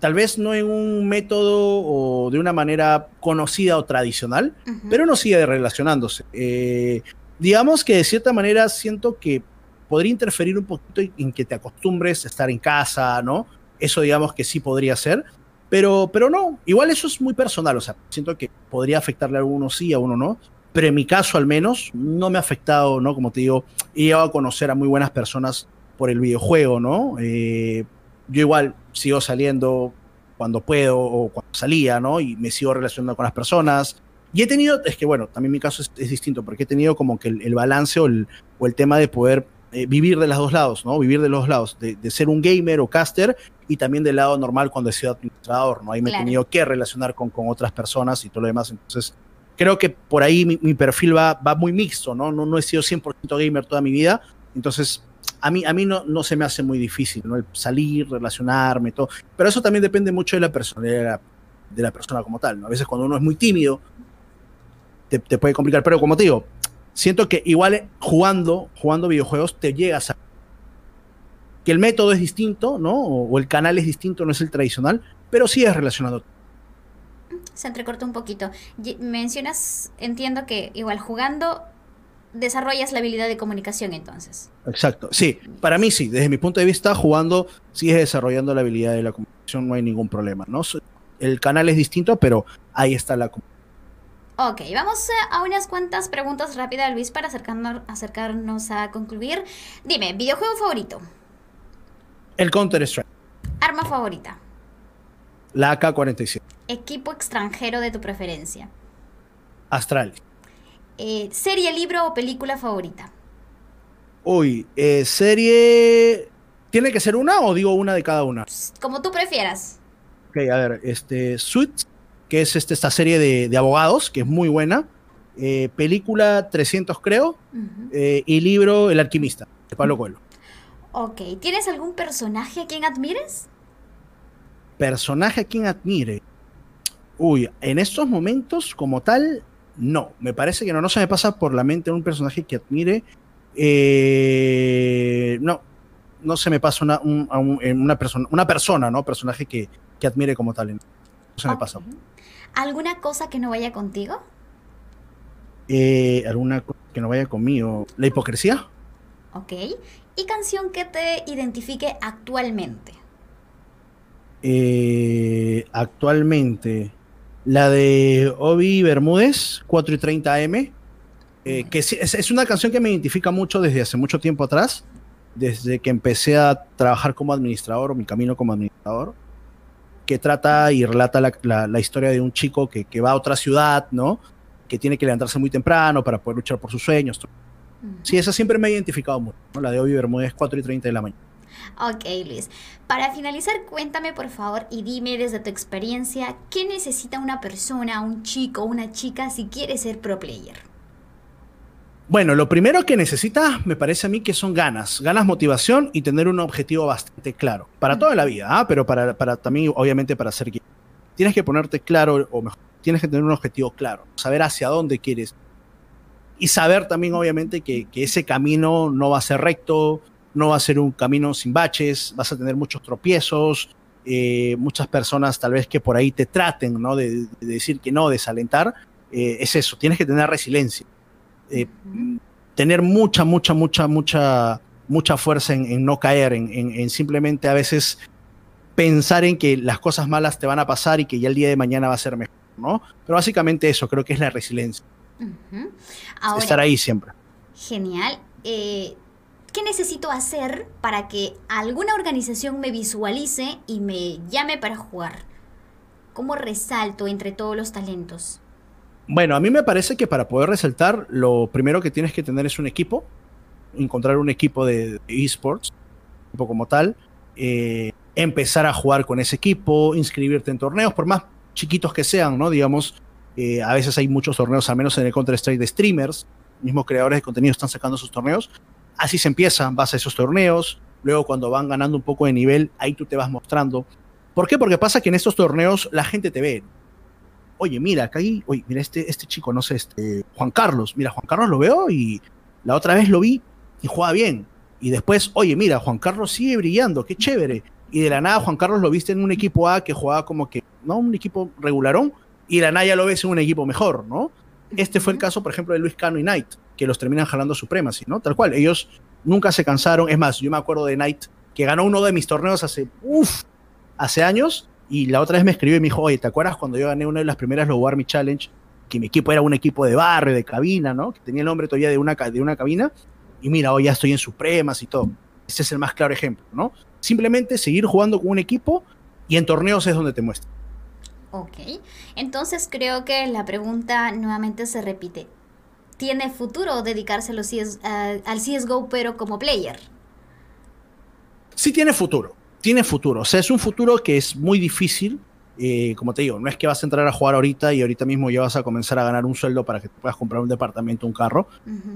Tal vez no en un método o de una manera conocida o tradicional, pero uno sigue relacionándose. Eh, digamos que de cierta manera siento que podría interferir un poquito en que te acostumbres a estar en casa, ¿no? Eso digamos que sí podría ser, pero, pero no, igual eso es muy personal, o sea, siento que podría afectarle a uno sí, a uno no, pero en mi caso al menos no me ha afectado, ¿no? Como te digo, he llegado a conocer a muy buenas personas por el videojuego, ¿no? Eh, yo igual sigo saliendo cuando puedo o cuando salía, ¿no? Y me sigo relacionando con las personas, y he tenido, es que bueno, también mi caso es, distinto, porque he tenido como que el, balance o el, o el, tema de poder eh, vivir de los dos lados, ¿no? Vivir de los dos lados, de, ser un gamer o caster y también del lado normal cuando he sido administrador, ¿no? Ahí me he tenido que relacionar con, con otras personas y todo lo demás. Entonces, creo que por ahí mi, perfil va, va muy mixto, ¿no? ¿no? No he sido 100% gamer toda mi vida. Entonces, a mí, a mí no, no se me hace muy difícil, ¿no? El salir, relacionarme, todo. Pero eso también depende mucho de la personalidad de la persona como tal, ¿no? A veces cuando uno es muy tímido, te, puede complicar. Pero como te digo, siento que igual jugando, jugando videojuegos te llegas a que el método es distinto, ¿no? O, el canal es distinto, no es el tradicional, pero sí es relacionado. Se entrecorta un poquito. Mencionas, entiendo que igual jugando desarrollas la habilidad de comunicación entonces. Exacto, sí, para mí sí, desde mi punto de vista, jugando sigues desarrollando la habilidad de la comunicación, no hay ningún problema, ¿no? El canal es distinto, pero ahí está la comunicación Ok, vamos a unas cuantas preguntas rápidas, Luis, para acercarnos, acercarnos a concluir. Dime, videojuego favorito. El Counter-Strike. Arma favorita. La AK-47. Equipo extranjero de tu preferencia. Astral. Eh, serie, libro o película favorita. Uy, eh, serie. ¿Tiene que ser una o digo una de cada una? Como tú prefieras. Ok, a ver, este. Suits, que es este, esta serie de, abogados, que es muy buena. Eh, película 300, creo. y libro El Alquimista, de Pablo Coelho. Ok, ¿tienes algún personaje a quien admires? Personaje a quien admire. Uy, en estos momentos, como tal, no. Me parece que no, no se me pasa por la mente un personaje que admire. Eh, no, no se me pasa una, una, persona, una persona, ¿no? Personaje que, admire como tal. No se me pasa. ¿Alguna cosa que no vaya contigo? Eh, ¿Alguna cosa que no vaya conmigo? ¿La hipocresía? Ok y canción que te identifique actualmente. Eh, actualmente, la de Obi Bermúdez, 4 y 30 AM, eh, que es, una canción que me identifica mucho desde hace mucho tiempo atrás, desde que empecé a trabajar como administrador, o mi camino como administrador, que trata y relata la, historia de un chico que, que, va a otra ciudad, ¿no? Que tiene que levantarse muy temprano para poder luchar por sus sueños. Sí, esa siempre me ha identificado mucho, la de hoy Bermúdez 4 y 30 de la mañana. Ok, Luis. Para finalizar, cuéntame por favor y dime desde tu experiencia, ¿qué necesita una persona, un chico, una chica si quiere ser pro player? Bueno, lo primero que necesita, me parece a mí, que son ganas, ganas, motivación y tener un objetivo bastante claro. Para toda la vida, ¿ah? pero para, para, también, obviamente, para ser Tienes que ponerte claro, o mejor, tienes que tener un objetivo claro, saber hacia dónde quieres y saber también, obviamente, que, ese camino no va a ser recto, no va a ser un camino sin baches, vas a tener muchos tropiezos, eh, muchas personas tal vez que por ahí te traten, ¿no? De, decir que no, desalentar, eh, es eso, tienes que tener resiliencia. Eh, tener mucha, mucha, mucha, mucha, mucha fuerza en, no caer, en, simplemente a veces pensar en que las cosas malas te van a pasar y que ya el día de mañana va a ser mejor, ¿no? Pero básicamente eso, creo que es la resiliencia. Estar ahí siempre. Genial. Eh, ¿Qué necesito hacer para que alguna organización me visualice y me llame para jugar? ¿Cómo resalto entre todos los talentos? Bueno, a mí me parece que para poder resaltar, lo primero que tienes que tener es un equipo, encontrar un equipo de esports, equipo como tal, eh, empezar a jugar con ese equipo, inscribirte en torneos, por más chiquitos que sean, ¿no? Digamos, eh, a veces hay muchos torneos, al menos en el Counter-Strike, de streamers, mismos creadores de contenido están sacando sus torneos. Así se empiezan, vas a esos torneos, luego cuando van ganando un poco de nivel, ahí tú te vas mostrando. ¿Por qué? Porque pasa que en estos torneos la gente te ve. Oye, mira, acá hay, oye, mira este, este chico, no sé, este, Juan Carlos, mira, Juan Carlos lo veo y la otra vez lo vi y juega bien. Y después, oye, mira, Juan Carlos sigue brillando, qué chévere. Y de la nada Juan Carlos lo viste en un equipo A que jugaba como que, no, un equipo regularón, y la Naya lo ves en un equipo mejor, ¿no? Este fue el caso, por ejemplo, de Luis Cano y Knight, que los terminan jalando Supremacy, ¿no? Tal cual, ellos nunca se cansaron. Es más, yo me acuerdo de Knight, que ganó uno de mis torneos hace, uff, hace años, y la otra vez me escribió y me dijo, oye, ¿te acuerdas cuando yo gané una de las primeras Low Army Challenge? Que mi equipo era un equipo de barrio, de cabina, ¿no? Que tenía el nombre todavía de una, de una cabina. Y mira, hoy ya estoy en Supremas y todo. Ese es el más claro ejemplo, ¿no? Simplemente seguir jugando con un equipo y en torneos es donde te muestra. Ok, entonces creo que la pregunta nuevamente se repite. ¿Tiene futuro dedicarse al CSGO pero como player? Sí tiene futuro, tiene futuro. O sea, es un futuro que es muy difícil. Eh, como te digo, no es que vas a entrar a jugar ahorita y ahorita mismo ya vas a comenzar a ganar un sueldo para que te puedas comprar un departamento, un carro.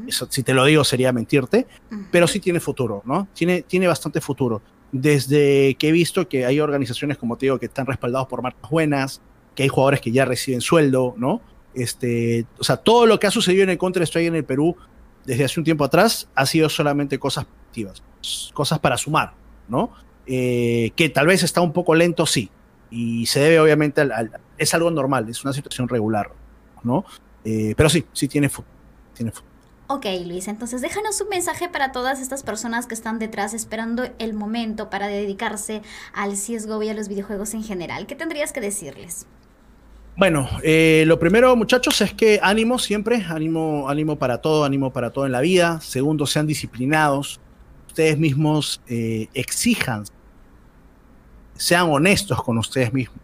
Eso, si te lo digo, sería mentirte. Pero sí tiene futuro, ¿no? Tiene, tiene bastante futuro desde que he visto que hay organizaciones, como te digo, que están respaldados por marcas buenas, que hay jugadores que ya reciben sueldo, ¿no? Este, o sea, todo lo que ha sucedido en el Counter-Strike en el Perú desde hace un tiempo atrás ha sido solamente cosas positivas, cosas para sumar, ¿no? Eh, que tal vez está un poco lento, sí, y se debe obviamente al, es algo normal, es una situación regular, ¿no? Eh, pero sí, sí tiene tiene futuro. Ok, Luis, entonces déjanos un mensaje para todas estas personas que están detrás esperando el momento para dedicarse al CSGO y a los videojuegos en general. ¿Qué tendrías que decirles? Bueno, eh, lo primero, muchachos, es que ánimo siempre, ánimo, ánimo para todo, ánimo para todo en la vida. Segundo, sean disciplinados. Ustedes mismos eh, exijan, sean honestos con ustedes mismos.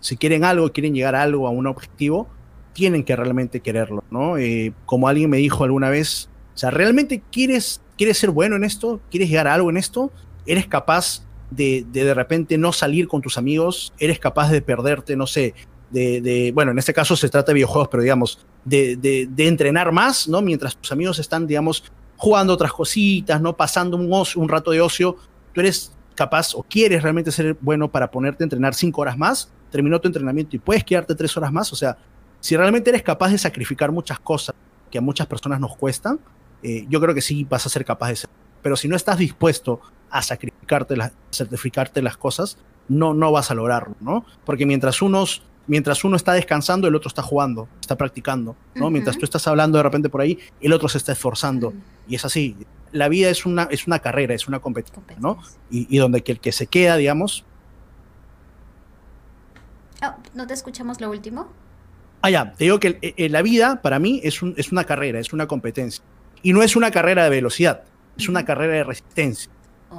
Si quieren algo, quieren llegar a algo, a un objetivo, tienen que realmente quererlo, ¿no? Eh, como alguien me dijo alguna vez, o sea, ¿realmente quieres, quieres ser bueno en esto? ¿Quieres llegar a algo en esto? ¿Eres capaz de, de de repente no salir con tus amigos? ¿Eres capaz de perderte, no sé, de, bueno, en este caso se trata de videojuegos, pero digamos, de, de, entrenar más, ¿no? Mientras tus amigos están, digamos, jugando otras cositas, ¿no? Pasando un, un rato de ocio, tú eres capaz o quieres realmente ser bueno para ponerte a entrenar cinco horas más, terminó tu entrenamiento y puedes quedarte tres horas más, o sea, si realmente eres capaz de sacrificar muchas cosas que a muchas personas nos cuestan, eh, yo creo que sí vas a ser capaz de ser. Pero si no estás dispuesto a sacrificarte, las, certificarte las cosas, no, no vas a lograrlo, ¿no? Porque mientras unos mientras uno está descansando, el otro está jugando, está practicando, ¿no? Mientras tú estás hablando de repente por ahí, el otro se está esforzando. Y es así. La vida es una, es una carrera, es una competición, ¿no? Y, donde el que se queda, digamos. Oh, ¿No te escuchamos lo último? Ah, ya, te digo que eh, eh, la vida para mí es, un, es una carrera, es una competencia. Y no es una carrera de velocidad, es una carrera de resistencia.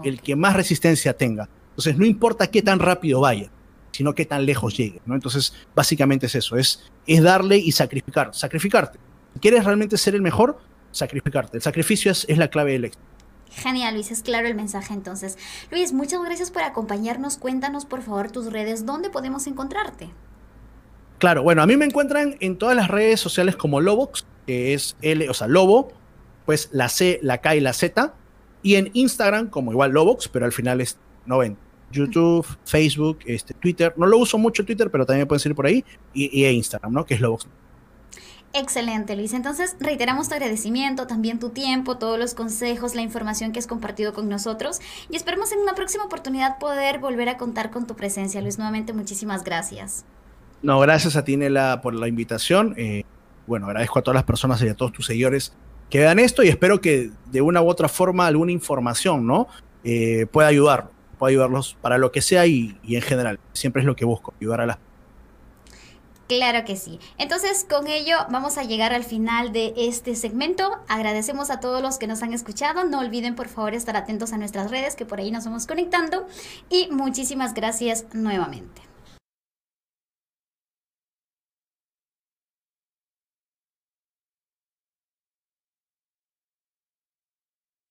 El que más resistencia tenga. Entonces, no importa qué tan rápido vaya, sino qué tan lejos llegue. ¿no? Entonces, básicamente es eso, es, es darle y sacrificar, sacrificarte. Si quieres realmente ser el mejor, sacrificarte. El sacrificio es, es la clave del éxito. Genial, Luis, es claro el mensaje entonces. Luis, muchas gracias por acompañarnos. Cuéntanos, por favor, tus redes, ¿dónde podemos encontrarte? Claro, bueno, a mí me encuentran en todas las redes sociales como Lobox, que es L, o sea, Lobo, pues la C, la K y la Z, y en Instagram como igual Lobox, pero al final es 90. YouTube, Facebook, este, Twitter. No lo uso mucho Twitter, pero también pueden seguir por ahí. Y, e Instagram, ¿no? Que es Lobox. Excelente, Luis. Entonces, reiteramos tu agradecimiento, también tu tiempo, todos los consejos, la información que has compartido con nosotros. Y esperemos en una próxima oportunidad poder volver a contar con tu presencia, Luis. Nuevamente, muchísimas gracias. No, gracias a ti, por la invitación. Eh, bueno, agradezco a todas las personas y a todos tus seguidores que vean esto y espero que de una u otra forma alguna información, ¿no? Eh, pueda ayudar puedo ayudarlos para lo que sea y, en general. Siempre es lo que busco, ayudar a las Claro que sí. Entonces, con ello vamos a llegar al final de este segmento. Agradecemos a todos los que nos han escuchado. No olviden, por favor, estar atentos a nuestras redes, que por ahí nos vamos conectando. Y muchísimas gracias nuevamente.